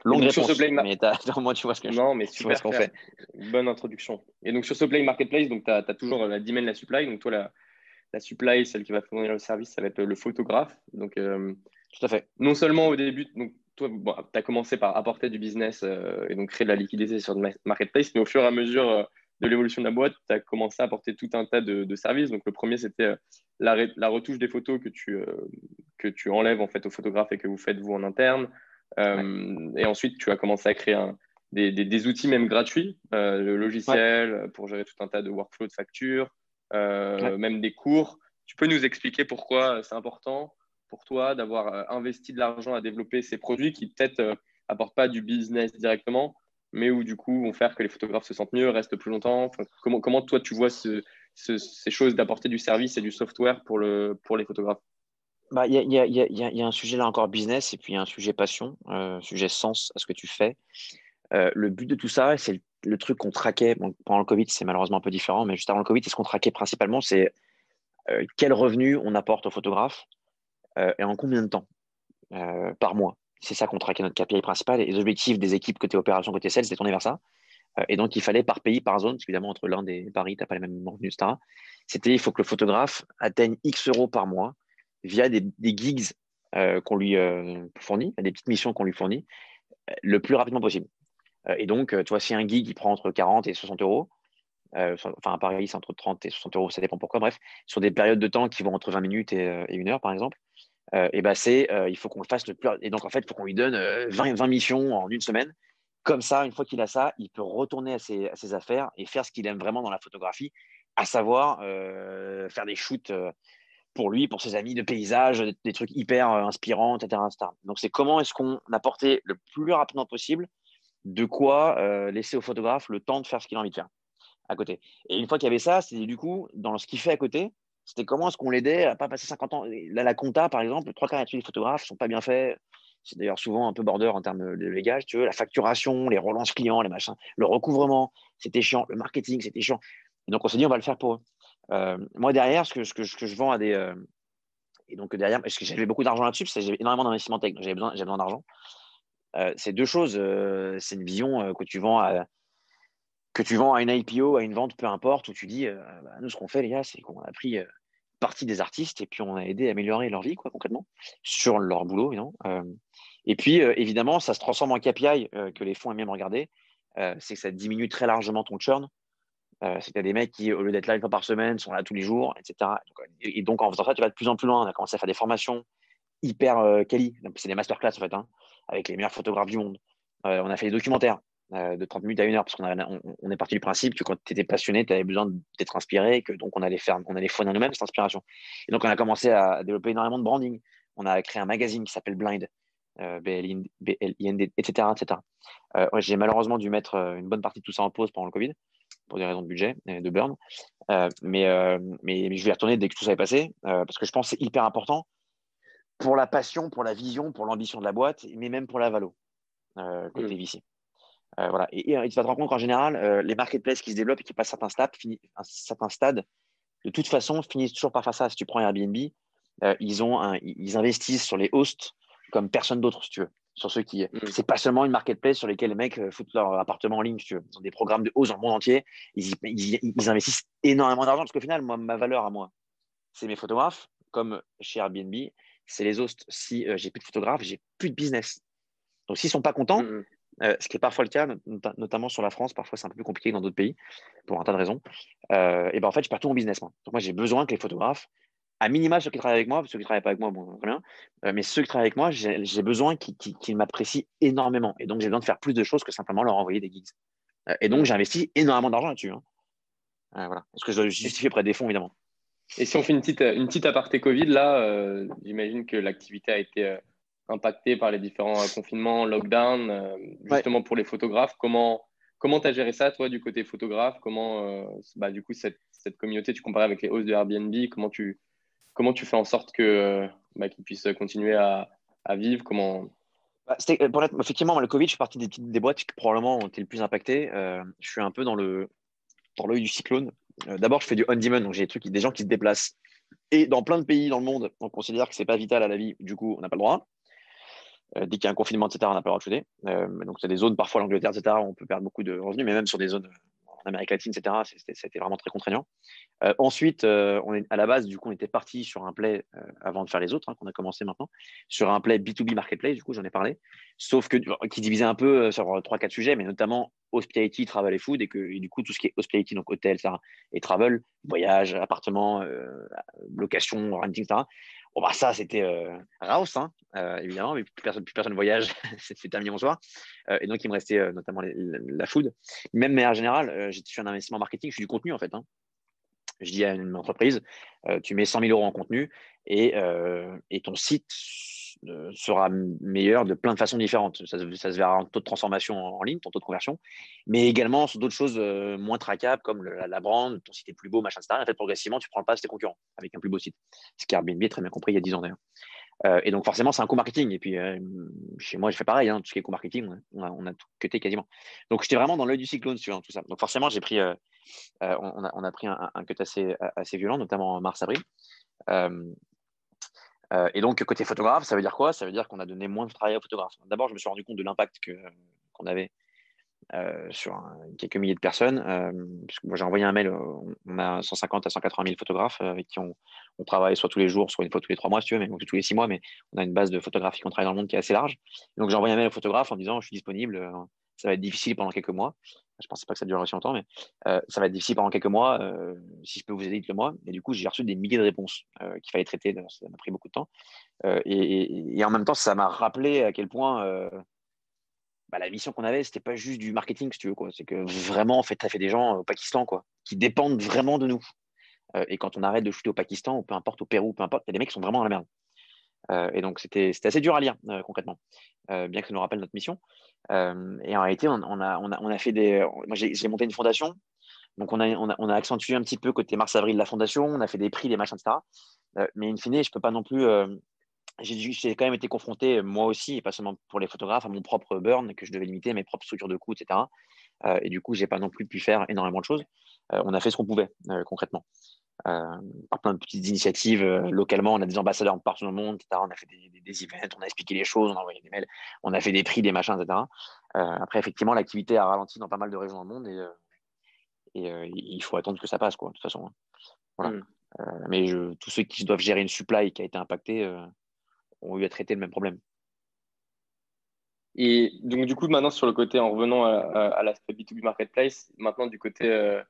Longue réponse, sur ce play mais moi tu vois ce que Non, mais super, ce fait. Bonne introduction. Et donc sur ce play marketplace, tu as, toujours la demand, la supply. Donc toi, la, la supply, celle qui va fournir le service, ça va être le photographe. Donc, euh, Tout à fait. Non seulement au début, donc, toi, tu as commencé par apporter du business euh, et donc créer de la liquidité sur le marketplace, mais au fur et à mesure euh, de l'évolution de la boîte, tu as commencé à apporter tout un tas de, services. Donc, le premier, c'était la, la, retouche des photos que tu, que tu enlèves en fait au photographe et que vous faites vous en interne. Et ensuite, tu as commencé à créer des, des, outils même gratuits, le logiciel pour gérer tout un tas de workflows de factures, euh, même des cours. Tu peux nous expliquer pourquoi c'est important pour toi d'avoir euh, investi de l'argent à développer ces produits qui peut-être n'apportent euh, pas du business directement, mais où du coup vont faire que les photographes se sentent mieux, restent plus longtemps? comment, comment toi tu vois ces choses d'apporter du service et du software pour, le, pour les photographes? Bah, Il y, a, y, a, y, a, un sujet là encore business et puis il y a un sujet passion, un sujet sens à ce que tu fais. le but de tout ça, c'est le truc qu'on traquait pendant le Covid, c'est malheureusement un peu différent, mais juste avant le Covid, ce qu'on traquait principalement, c'est euh, quel revenu on apporte au photographe euh, et en combien de temps euh, par mois. C'est ça qu'on traquait notre KPI principal. Et les objectifs des équipes côté opération, côté sales, c'était tourné vers ça. et donc, il fallait par pays, par zone, parce évidemment, entre l'Inde et Paris, tu n'as pas les mêmes revenus, etc. C'était il faut que le photographe atteigne X euros par mois via des, gigs qu'on lui fournit, des petites missions qu'on lui fournit, le plus rapidement possible. Euh, et donc, euh, tu vois, si un gig, il prend entre 40 et 60 euros, euh, enfin à Paris, c'est entre 30 et 60 euros, ça dépend pourquoi, bref, sur des périodes de temps qui vont entre 20 minutes et, une heure, par exemple, et ben c'est, il faut qu'on le fasse le plus. Et donc, en fait, il faut qu'on lui donne 20, 20 missions en une semaine. Comme ça, une fois qu'il a ça, il peut retourner à ses affaires et faire ce qu'il aime vraiment dans la photographie, à savoir faire des shoots pour lui, pour ses amis de paysages, des trucs hyper inspirants, etc.. Donc, c'est comment est-ce qu'on apportait le plus rapidement possible de quoi euh, laisser au photographe le temps de faire ce qu'il a envie de faire à côté. Et une fois qu'il y avait ça, c'était du coup, dans ce qu'il fait à côté, c'était comment est-ce qu'on l'aidait à pas passer 50 ans? Là, la compta, par exemple, trois quarts des photographes ne sont pas bien faits. C'est d'ailleurs souvent un peu border en termes de légage, tu veux. La facturation, les relances clients, les machins, le recouvrement, c'était chiant. Le marketing, c'était chiant. Donc, on s'est dit, on va le faire pour eux. Euh, moi, derrière, ce que, je vends à des. Euh, et donc, derrière, parce que j'avais beaucoup d'argent là-dessus, parce que j'avais énormément d'investissement tech, j'avais besoin, besoin d'argent. Euh, c'est deux choses. Euh, c'est une vision euh, que tu vends à que tu vends à une IPO, à une vente, peu importe, où tu dis, bah, nous, ce qu'on fait, les gars, c'est qu'on a pris partie des artistes et puis on a aidé à améliorer leur vie, quoi, concrètement, sur leur boulot, non Et puis, évidemment, ça se transforme en KPI que les fonds aiment bien regarder. c'est que ça diminue très largement ton churn. Tu as des mecs qui, au lieu d'être là une fois par semaine, sont là tous les jours, etc. Et donc, en faisant ça, tu vas de plus en plus loin. On a commencé à faire des formations hyper quali. C'est des masterclass, en fait. Hein avec les meilleurs photographes du monde. Euh, on a fait des documentaires euh, de 30 minutes à une heure parce qu'on on, est parti du principe que quand tu étais passionné, tu avais besoin d'être inspiré que donc on allait faire, on allait fournir nous-mêmes cette inspiration. Et donc on a commencé à développer énormément de branding. On a créé un magazine qui s'appelle Blind, euh, B-L-I-N-D, etc. etc. Euh, J'ai malheureusement dû mettre une bonne partie de tout ça en pause pendant le Covid pour des raisons de budget et de burn. mais, mais, je vais y retourner dès que tout ça est passé parce que je pense que c'est hyper important pour la passion, pour la vision, pour l'ambition de la boîte, mais même pour la valo, euh, côté mm. euh, voilà. Et, tu vas te rendre compte qu'en général, euh, les marketplaces qui se développent et qui passent certains stades, un certain stade, de toute façon, finissent toujours par faire ça. Si tu prends Airbnb, ils, ont ils investissent sur les hosts comme personne d'autre, si tu veux. Sur ceux qui, mm. c'est pas seulement une marketplace sur lesquels les mecs foutent leur appartement en ligne, si tu veux. Ils ont des programmes de hosts dans le monde entier. Ils, ils investissent énormément d'argent parce qu'au final, moi, ma valeur à moi, c'est mes photographes, comme chez Airbnb, c'est les hosts. Si euh, j'ai plus de photographes, j'ai plus de business. Donc, s'ils sont pas contents, mm. Euh, ce qui est parfois le cas, notamment sur la France, parfois c'est un peu plus compliqué que dans d'autres pays, pour un tas de raisons, euh, et ben en fait, je perds tout mon business. Moi. Donc, moi, j'ai besoin que les photographes, à minima ceux qui travaillent avec moi, ceux qui ne travaillent pas avec moi, bon, très bien, mais ceux qui travaillent avec moi, j'ai besoin qu'ils m'apprécient énormément. Et donc, j'ai besoin de faire plus de choses que simplement leur envoyer des gigs. et donc, j'investis énormément d'argent là-dessus. Hein. voilà. Est-ce que je dois justifier auprès des fonds, évidemment et si on fait une petite, une petite aparté Covid, là, euh, j'imagine que l'activité a été euh, impactée par les différents euh, confinements, lockdown, justement pour les photographes. Comment comment tu as géré ça, toi, du côté photographe? Comment, bah, du coup, cette, cette, communauté, tu compares avec les hosts de Airbnb, comment tu, comment tu fais en sorte que bah, qu'ils puissent continuer à, vivre comment... Bah, pour effectivement, le Covid, je suis partie des, boîtes qui probablement ont été le plus impactées. je suis un peu dans le dans l'œil du cyclone. Euh, d'abord, je fais du on-demand, donc j'ai des, trucs, des gens qui se déplacent. Et dans plein de pays dans le monde, on considère que ce n'est pas vital à la vie, du coup, on n'a pas le droit. dès qu'il y a un confinement, etc., on n'a pas le droit de shooter. donc, c'est des zones, parfois l'Angleterre, etc., on peut perdre beaucoup de revenus, mais même sur des zones Amérique latine, etc., c'était vraiment très contraignant. Euh, ensuite, euh, on est, à la base, du coup, on était parti sur un play, euh, avant de faire les autres, hein, qu'on a commencé maintenant, sur un play B2B Marketplace, du coup, j'en ai parlé, sauf que qui divisait un peu sur 3-4 sujets, mais notamment hospitality, travel et food, et que du coup, tout ce qui est hospitality, donc hôtel, ça, et travel, voyage, appartement, location, renting, etc., Bon, bah, ça, c'était euh, hein, évidemment, mais plus personne, plus personne voyage, c'est terminé bonsoir. Euh, et donc, il me restait notamment la food. Même, mais en général, je suis un investissement marketing, je suis du contenu en fait. Hein je dis à une entreprise, euh, tu mets 100 000 euros en contenu et, euh, et ton site euh, sera meilleur de plein de façons différentes. Ça, se verra en taux de transformation en ligne, ton taux de conversion, mais également sur d'autres choses moins traquables comme la, brand, ton site est plus beau, machin, etc. En fait, progressivement, tu prends le pas de tes concurrents avec un plus beau site. Ce qui Airbnb très bien compris il y a 10 ans d'ailleurs. Euh, et donc, forcément, c'est un coût marketing. Et puis, euh, chez moi, je fais pareil, hein, tout ce qui est coût marketing, on a, a tout cuté quasiment. Donc, j'étais vraiment dans l'œil du cyclone sur tout ça. Donc, forcément, j'ai pris, euh, on, a, a, pris un, un, cut assez, assez violent, notamment en mars-avril. Et donc, côté photographe, ça veut dire quoi? Ça veut dire qu'on a donné moins de travail aux photographes. D'abord, je me suis rendu compte de l'impact qu'on avait euh, sur quelques milliers de personnes. Euh, j'ai envoyé un mail, on a 150 à 180 000 photographes euh, avec qui on, travaille soit tous les jours, soit une fois tous les trois mois, si tu veux, mais tous les six mois, mais on a une base de photographes qui travaille dans le monde qui est assez large. Donc, j'ai envoyé un mail aux photographes en disant, je suis disponible, ça va être difficile pendant quelques mois. Je pensais pas que ça durerait aussi longtemps, mais ça va être difficile pendant quelques mois. si je peux vous aider, dites-le moi. Et du coup, j'ai reçu des milliers de réponses qu'il fallait traiter. Ça m'a pris beaucoup de temps. Et, en même temps, ça m'a rappelé à quel point bah, la mission qu'on avait, c'était pas juste du marketing, si tu veux. C'est que vraiment, en fait, as fait des gens au Pakistan quoi, qui dépendent vraiment de nous. Euh, et quand on arrête de shooter au Pakistan, ou peu importe au Pérou, peu importe, il y a des mecs qui sont vraiment dans la merde. Euh, et donc, c'était assez dur à lire, euh, concrètement, bien que ça nous rappelle notre mission. et en réalité, on, a, on, a, on a fait des. Moi, j'ai monté une fondation. Donc, on a, on a, accentué un petit peu côté mars-avril la fondation. On a fait des prix, des machins, etc. mais in fine, je ne peux pas non plus j'ai quand même été confronté, moi aussi, et pas seulement pour les photographes, à mon propre burn, que je devais limiter, mes propres structures de coûts, etc. Euh, et du coup, je n'ai pas non plus pu faire énormément de choses. Euh, on a fait ce qu'on pouvait, euh, par plein de petites initiatives, localement, on a des ambassadeurs partout dans le monde, etc. On a fait des, des, events, on a expliqué les choses, on a envoyé des mails, on a fait des prix, des machins, etc. après, effectivement, l'activité a ralenti dans pas mal de régions dans le monde et, et il faut attendre que ça passe, quoi, de toute façon. Hein. Voilà. Mmh. mais je, tous ceux qui doivent gérer une supply qui a été impactée, ont eu à traiter le même problème. Et donc, du coup, maintenant, sur le côté, en revenant à, l'aspect B2B Marketplace, maintenant, du côté euh,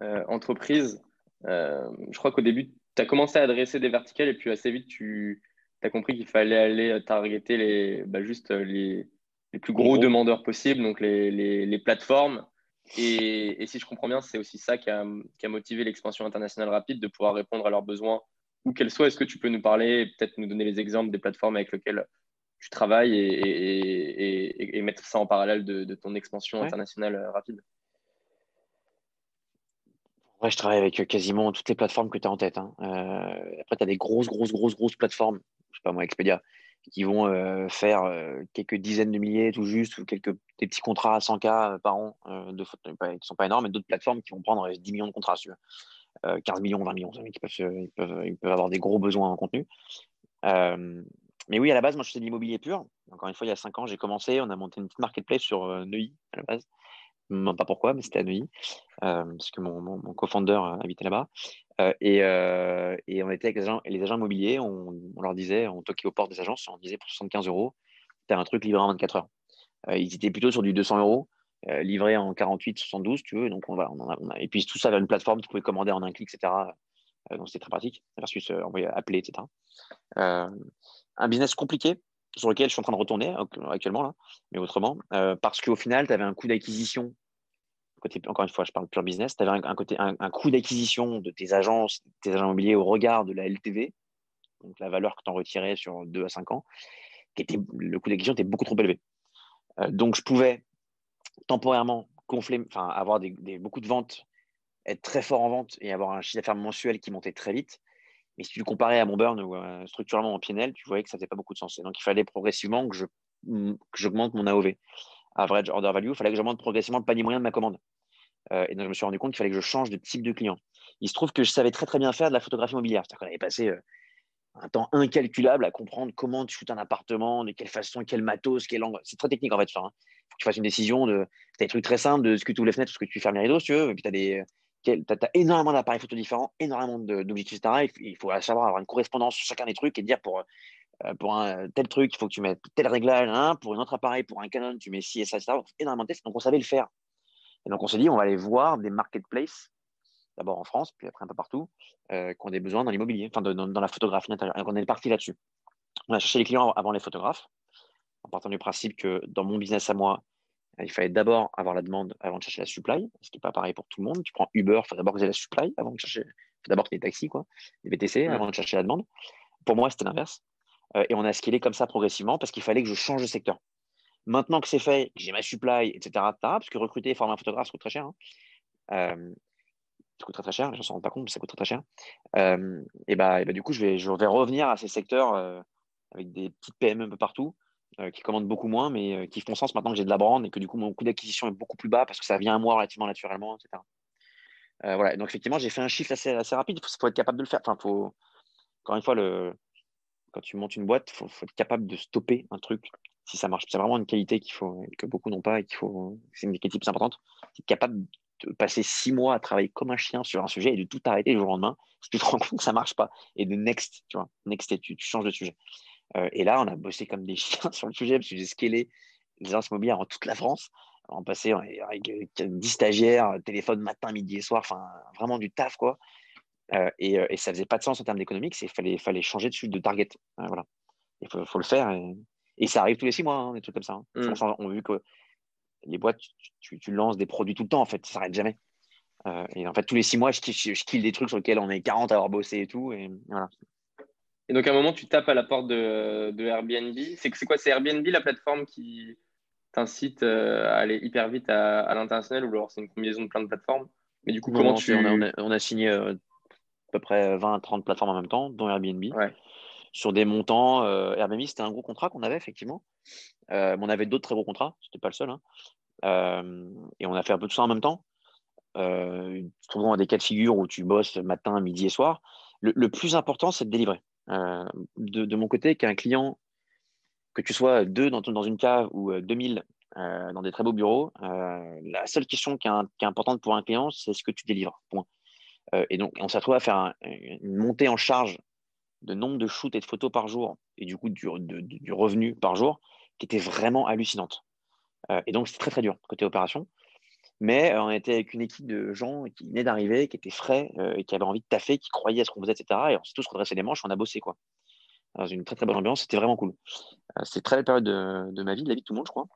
euh, entreprise, euh, je crois qu'au début, tu as commencé à adresser des verticales et puis assez vite, tu as compris qu'il fallait aller targeter les, bah, juste les, les, plus gros, demandeurs possibles, donc les, les plateformes. Et, et, si je comprends bien, c'est aussi ça qui a, qui a motivé l'expansion internationale rapide, de pouvoir répondre à leurs besoins où qu'elles soient, est-ce que tu peux nous parler, peut-être nous donner les exemples des plateformes avec lesquelles tu travailles et, mettre ça en parallèle de, ton expansion internationale euh, rapide? Ouais, je travaille avec quasiment toutes les plateformes que tu as en tête. Hein. Euh, après, tu as des grosses, grosses, grosses, grosses plateformes, je sais pas moi, Expedia, qui vont euh, faire quelques dizaines de milliers tout juste, ou quelques des petits contrats à 100K par an, de, qui ne sont pas énormes, et d'autres plateformes qui vont prendre 10 millions de contrats. 15 euh, millions, 20 millions, qui peuvent, ils, peuvent, ils peuvent avoir des gros besoins en contenu. Euh, mais oui, à la base, moi, je faisais de l'immobilier pur. Encore une fois, il y a 5 ans, j'ai commencé. On a monté une petite marketplace sur euh, Neuilly à la base. Pas pourquoi, mais c'était à Neuilly, parce que mon, mon, co-founder habitait là-bas. et, et, on était avec les agents, les agents immobiliers, on, leur disait, on toquait aux portes des agences, on disait pour 75 euros, tu as un truc livré en 24 heures. ils étaient plutôt sur du 200 euros. Euh, livré en 48, 72, tu veux. Donc, on va, Et puis, tout ça vers une plateforme, tu pouvais commander en un clic, etc. Euh, donc, c'était très pratique, versus euh, envoyer, appeler, etc. un business compliqué sur lequel je suis en train de retourner actuellement, là, mais autrement, parce qu'au final, tu avais un coût d'acquisition. Encore une fois, je parle pure business. Tu avais un, côté, un, coût d'acquisition de tes agences, tes agents immobiliers au regard de la LTV, donc la valeur que tu en retirais sur 2 à 5 ans, qui était, le coût d'acquisition était beaucoup trop élevé. donc, je pouvais temporairement avoir beaucoup de ventes, être très fort en vente et avoir un chiffre d'affaires mensuel qui montait très vite. Mais si tu le comparais à mon burn ou euh, structurellement en PNL, tu voyais que ça faisait pas beaucoup de sens. Et donc, il fallait progressivement que, je, que j'augmente mon AOV, average order value. Il fallait que j'augmente progressivement le panier moyen de ma commande. Euh, et donc, je me suis rendu compte qu'il fallait que je change de type de client. Il se trouve que je savais très, très bien faire de la photographie immobilière. C'est-à-dire qu'on avait passé euh, un temps incalculable à comprendre comment tu shootes un appartement, de quelle façon, quel matos, quel angle. C'est très technique en fait. Hein. Faut que tu fasses une décision de. Tu as des trucs très simples de ce que tu ouvres les fenêtres, ce que tu fermes les rideaux, si tu veux. Et puis tu as, des... énormément d'appareils photo différents, énormément d'objectifs, etc. Il faut savoir avoir une correspondance sur chacun des trucs et dire pour, pour un tel truc, il faut que tu mettes tel réglage. Hein, pour un autre appareil, pour un Canon, tu mets ci et ça, etc. énormément de tests. Donc on savait le faire. Et donc on s'est dit, on va aller voir des marketplaces d'abord en France, puis après un peu partout, euh, qui ont des besoins dans l'immobilier, enfin dans, la photographie intérieure. Et on est parti là-dessus. On a cherché les clients avant les photographes, en partant du principe que dans mon business à moi, il fallait d'abord avoir la demande avant de chercher la supply, ce qui n'est pas pareil pour tout le monde. Tu prends Uber, il faut d'abord que la supply avant de chercher. Il faut d'abord qu'il y ait des taxis, quoi, des VTC avant de chercher la demande. Pour moi, c'était l'inverse. Euh, et on a scalé comme ça progressivement parce qu'il fallait que je change de secteur. Maintenant que c'est fait, que j'ai ma supply, etc., parce que recruter et former un photographe, ça coûte très cher. Hein, euh, ça coûte très très cher, gens ne s'en rendent pas compte, mais ça coûte très très cher. Euh, et, bah, bah, du coup, je vais, je revenir à ces secteurs avec des petites PME un peu partout, qui commandent beaucoup moins, mais qui font sens maintenant que j'ai de la brand et que du coup, mon coût d'acquisition est beaucoup plus bas parce que ça vient à moi relativement naturellement, etc. voilà, donc effectivement, j'ai fait un chiffre assez, rapide, il faut, être capable de le faire. Enfin, faut, encore une fois, le, quand tu montes une boîte, il faut, être capable de stopper un truc si ça marche. C'est vraiment une qualité qu'il faut, que beaucoup n'ont pas et qu'il faut. C'est une qualité plus importante. Être capable de passer six mois à travailler comme un chien sur un sujet et de tout arrêter le jour au lendemain, si tu te rends compte que ça marche pas, et de next, tu vois, next, tu, changes de sujet. Euh, et là, on a bossé comme des chiens sur le sujet parce que j'ai scalé les agences immobilières en toute la France. On passait avec 10 stagiaires, téléphone matin, midi et soir, enfin vraiment du taf quoi. Euh, et, euh, et, ça faisait pas de sens en termes d'économique, il fallait, fallait changer de, de target. voilà. Il faut, faut, le faire. Et, et, ça arrive tous les six mois, hein, des trucs comme ça. Hein. Mmh. On, a vu que les boîtes, tu, lances des produits tout le temps, en fait, ça s'arrête jamais. Euh, et en fait, tous les six mois, je, je, kill des trucs sur lesquels on est 40 à avoir bossé et tout. Et voilà. Et donc, à un moment, tu tapes à la porte de, Airbnb. C'est quoi C'est Airbnb, la plateforme qui t'incite euh, à aller hyper vite à, l'international ou alors c'est une combinaison de plein de plateformes? Mais du coup, comment tu. On a, signé euh, à peu près 20 30 plateformes en même temps, dont Airbnb. Sur des montants. Airbnb, c'était un gros contrat qu'on avait, effectivement. Euh, on avait d'autres très gros contrats, c'était pas le seul. Hein. Euh, et on a fait un peu tout ça en même temps. Euh, souvent des cas de figure où tu bosses matin, midi et soir. Le, plus important, c'est de délivrer. Euh, de, mon côté, qu'un client, que tu sois deux dans, dans une cave ou 2000 dans des très beaux bureaux, la seule question qui est, importante pour un client, c'est ce que tu délivres. Point. Et donc, on s'est retrouvé à faire une montée en charge de nombre de shoots et de photos par jour et du coup du, revenu par jour qui était vraiment hallucinante. Euh, et donc, c'était très, très dur côté opération. Mais euh, on était avec une équipe de gens qui venaient d'arriver, qui étaient frais euh, et qui avaient envie de taffer, qui croyaient à ce qu'on faisait, etc. Et on s'est tous redressé les manches, on a bossé. Quoi. Dans une très, très bonne ambiance, c'était vraiment cool. c'était une très belle période de, ma vie, de la vie de tout le monde, je crois,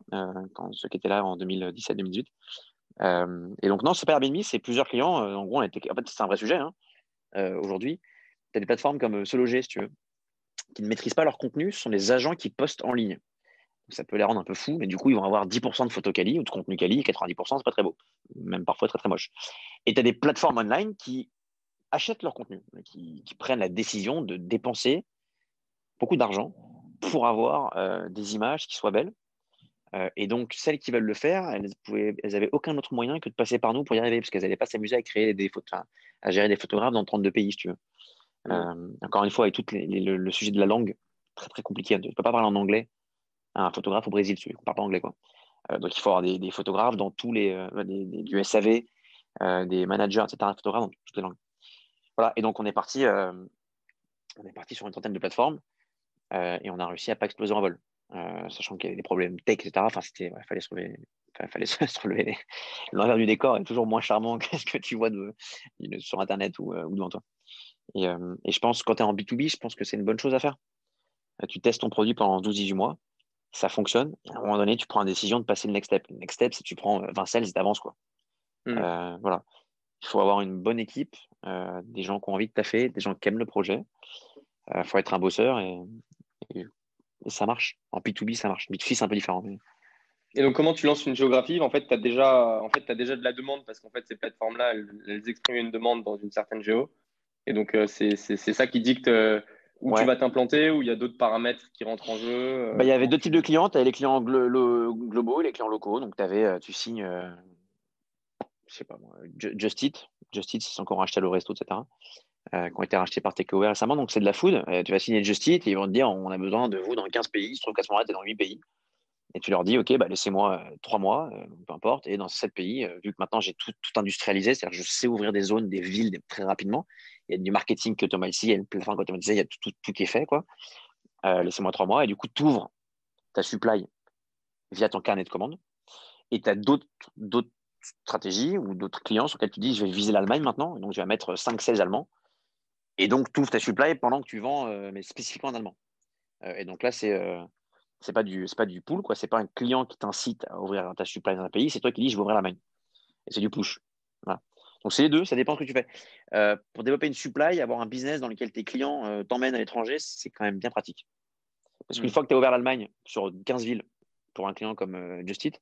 quand ceux qui étaient là en 2017-2018. Et donc, non, pas Airbnb, c'est plusieurs clients. en gros, en fait, c'est un vrai sujet. Hein. Aujourd'hui, tu as des plateformes comme Se Loger, si tu veux, qui ne maîtrisent pas leur contenu, ce sont des agents qui postent en ligne ça peut les rendre un peu fous, mais du coup, ils vont avoir 10% de photos quali ou de contenu quali, et 90%, c'est pas très beau, même parfois très très moche. Et tu as des plateformes online qui achètent leur contenu, qui, prennent la décision de dépenser beaucoup d'argent pour avoir euh, des images qui soient belles. Euh, et donc, celles qui veulent le faire, elles n'avaient elles aucun autre moyen que de passer par nous pour y arriver, parce qu'elles n'allaient pas s'amuser à créer des photos, à gérer des photographes dans 32 pays, si tu veux. Mmh. Euh, encore une fois, avec tout le, sujet de la langue, très très compliqué. Tu ne peux pas parler en anglais un photographe au Brésil, celui ne parle pas anglais. Quoi. Euh, donc il faut avoir des, photographes dans tous les, du SAV, des managers, etc. Photographes dans toutes les langues. Voilà, et donc on est parti, on est parti sur une trentaine de plateformes et on a réussi à pas exploser en vol, sachant qu'il y avait des problèmes tech, etc. Enfin, c'était, il fallait se relever, fallait se relever. L'envers du décor est toujours moins charmant que ce que tu vois de, sur Internet ou, ou devant toi. Et, et, je pense, quand tu es en B2B, je pense que c'est une bonne chose à faire. Tu testes ton produit pendant 12-18 mois ça fonctionne. à un moment donné, tu prends la décision de passer le next step. Le next step, c'est tu prends 20 sales et t'avances. Quoi. Hmm. Euh, voilà. Il faut avoir une bonne équipe, euh, des gens qui ont envie de taffer, des gens qui aiment le projet. Il euh, faut être un bosseur et, ça marche. En P2B, ça marche. B2C, c'est un peu différent. Et donc, comment tu lances une géographie? En fait, tu as, déjà, en fait, as déjà de la demande parce qu'en fait, ces plateformes-là, elles, elles, expriment une demande dans une certaine géo. Et donc, c'est ça qui dicte où tu vas t'implanter, ou il y a d'autres paramètres qui rentrent en jeu euh, bah, Il y avait deux types de clients. Tu avais les clients globaux et les clients locaux. Donc, avais, euh, tu signes, euh, je sais pas moi, Just Eat. Just Eat, c'est encore acheté le resto, etc. qui ont été rachetés par Takeover récemment. Donc, c'est de la food. tu vas signer Just Eat et ils vont te dire on a besoin de vous dans 15 pays. Il se trouve qu'à ce moment-là, tu es dans 8 pays. Et tu leur dis ok, bah, laissez-moi 3 mois, peu importe. Et dans 7 pays, vu que maintenant j'ai tout, industrialisé, c'est-à-dire je sais ouvrir des zones, des villes très rapidement. Il y a du marketing qui est automatisé, il y a une plateforme automatisée, il y a tout, tout, qui est fait. quoi. laissez-moi 3 mois. Et du coup, tu ouvres ta supply via ton carnet de commandes. Et tu as d'autres stratégies ou d'autres clients sur lesquels tu dis je vais viser l'Allemagne maintenant, donc je vais mettre 5-16 Allemands. Et donc tu ouvres ta supply pendant que tu vends, euh, mais spécifiquement en allemand. Euh, et donc là, c'est euh, c'est pas du c'est pas du pull, quoi. C'est pas un client qui t'incite à ouvrir ta supply dans un pays, c'est toi qui dis je vais ouvrir l'Allemagne. Et c'est du push. Donc c'est les deux, ça dépend de ce que tu fais. pour développer une supply, avoir un business dans lequel tes clients t'emmènent à l'étranger, c'est quand même bien pratique. Parce qu'une mmh. fois que tu as ouvert l'Allemagne sur 15 villes pour un client comme Justit,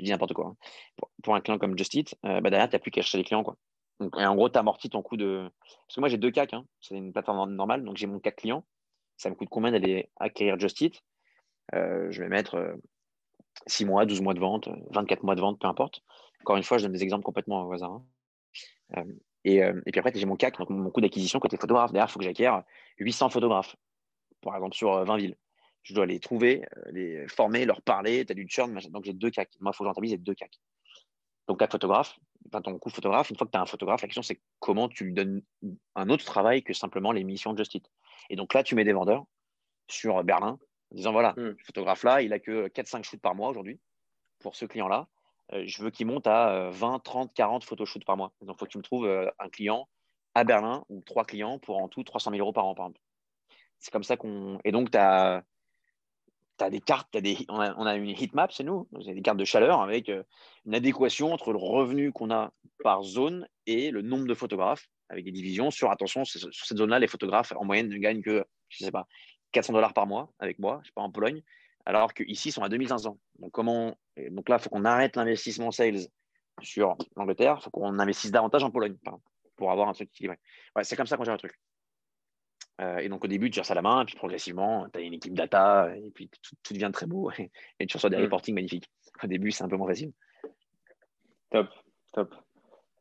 je dis n'importe quoi, hein. pour, un client comme Just Eat, euh, bah derrière, tu n'as plus qu'à chercher les clients. Quoi. Et en gros, tu amortis ton coût de. Parce que moi, j'ai deux CAC, hein. c'est une plateforme normale, donc j'ai mon CAC client. Ça me coûte combien d'aller acquérir Just Eat? Euh, Je vais mettre 6 euh, mois, 12 mois de vente, 24 mois de vente, peu importe. Encore une fois, je donne des exemples complètement au hasard. Hein. Et, et, puis après, j'ai mon CAC, donc mon coût d'acquisition côté photographe. Derrière, il faut que j'acquière 800 photographes, par exemple, sur 20 villes je dois les trouver, euh, les former, leur parler, tu as du churn, donc j'ai deux CAC. Moi, il faut que j'entabilise deux CAC. Donc, CAC photographe, enfin, ton coût photographe, une fois que tu as un photographe, la question c'est comment tu lui donnes un autre travail que simplement les missions de Just Et donc là, tu mets des vendeurs sur Berlin en disant voilà, hmm. ce photographe-là, il a que 4-5 shoots par mois aujourd'hui pour ce client-là. Euh, je veux qu'il monte à 20, 30, 40 photoshoots par mois. Donc, il faut que tu me trouves euh, un client à Berlin ou trois clients pour en tout 300 000 euros par an, par exemple. C'est comme ça qu'on. Et donc, tu as des cartes, des, on, a, on a une heatmap chez nous, des cartes de chaleur avec euh, une adéquation entre le revenu qu'on a par zone et le nombre de photographes, avec des divisions sur, attention, sur cette zone-là, les photographes en moyenne ne gagnent que, je sais pas, 400 dollars par mois avec moi, je sais pas, en Pologne, alors qu'ici, ils sont à 2500. Donc, comment, donc là, il faut qu'on arrête l'investissement sales sur l'Angleterre, il faut qu'on investisse davantage en Pologne pour avoir un truc équilibré. Ouais, c'est comme ça qu'on gère le truc. Euh, et donc au début, tu gères ça à la main, puis progressivement, tu as une équipe data, et puis tout, devient très beau, et, tu reçois des mm. reportings magnifiques. Au début, c'est un peu moins facile. Top, top.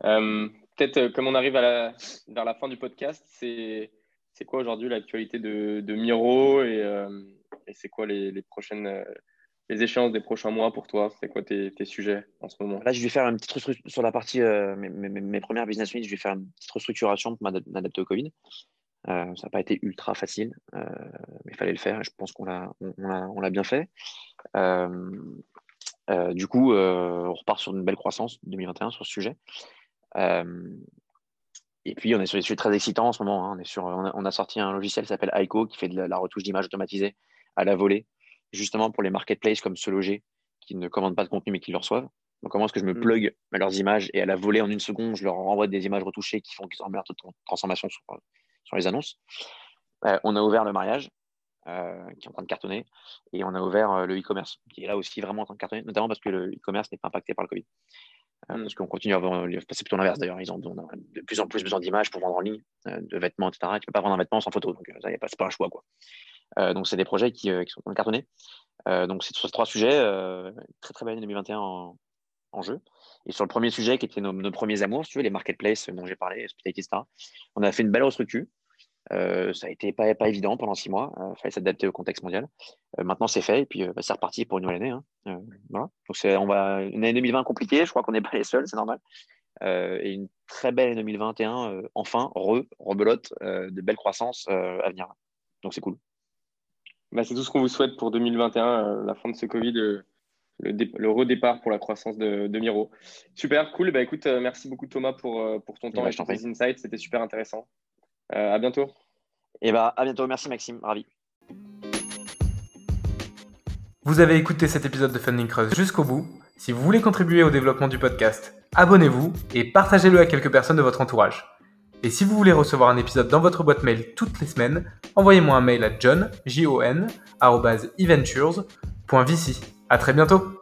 Euh, peut-être, euh, comme on arrive à la, vers la fin du podcast, c'est, quoi aujourd'hui l'actualité de, de Miro et, et c'est quoi les, les prochaines les échéances des prochains mois pour toi? C'est quoi tes, tes, sujets en ce moment? Là, je vais faire une petite restructuration sur la partie, mes, mes, mes, premières business units, je vais faire une petite restructuration pour m'adapter au Covid. Euh, ça n'a pas été ultra facile, euh, mais il fallait le faire. Je pense qu'on l'a, on, l'a bien fait. Euh, du coup, on repart sur une belle croissance 2021 sur ce sujet. et puis, on est sur des sujets très excitants en ce moment. Hein. On, est sur, on a, sorti un logiciel qui s'appelle ICO qui fait de la, retouche d'image automatisée à la volée, justement pour les marketplaces comme Se Loger qui ne commandent pas de contenu mais qui le reçoivent. Donc, comment est-ce que je me mmh. plug à leurs images et à la volée en une seconde, je leur renvoie des images retouchées qui font qu'ils ont de transformation sur, sur les annonces. Euh, on a ouvert le mariage, euh, qui est en train de cartonner, et on a ouvert euh, le e-commerce, qui est là aussi vraiment en train de cartonner, notamment parce que le e-commerce n'est pas impacté par le Covid. Mm. Parce qu'on continue à vendre, c'est plutôt l'inverse d'ailleurs, ils ont, de plus en plus besoin d'images pour vendre en ligne, de vêtements, etc. tu ne peux pas vendre un vêtement sans photo, donc ça, c'est pas un choix. Quoi. donc c'est des projets qui, sont en train de cartonner. donc c'est sur ces trois sujets, très très belle année 2021 en, jeu. Et sur le premier sujet qui était nos, premiers amours, tu veux, les marketplaces dont j'ai parlé, etc., on a fait une belle restructure euh, ça a été pas, pas évident pendant six mois. Il euh, fallait s'adapter au contexte mondial. Euh, maintenant, c'est fait et puis bah, c'est reparti pour une nouvelle année. Hein. voilà. Donc, on va une année 2020 compliquée. Je crois qu'on n'est pas les seuls, c'est normal. et une très belle année 2021, enfin, re, rebelote, de belles croissances à venir. Donc, c'est cool. Bah, c'est tout ce qu'on vous souhaite pour 2021, la fin de ce Covid, le, le, redépart pour la croissance de, de Miro. Super, cool. Bah, écoute, merci beaucoup Thomas pour, pour ton temps et, et tes insights. C'était super intéressant. Euh, à bientôt. Et eh bah, à bientôt. Merci Maxime. Ravi. Vous avez écouté cet épisode de Funding Crush jusqu'au bout. Si vous voulez contribuer au développement du podcast, abonnez-vous et partagez-le à quelques personnes de votre entourage. Et si vous voulez recevoir un épisode dans votre boîte mail toutes les semaines, envoyez-moi un mail à john, j -O -N, À très bientôt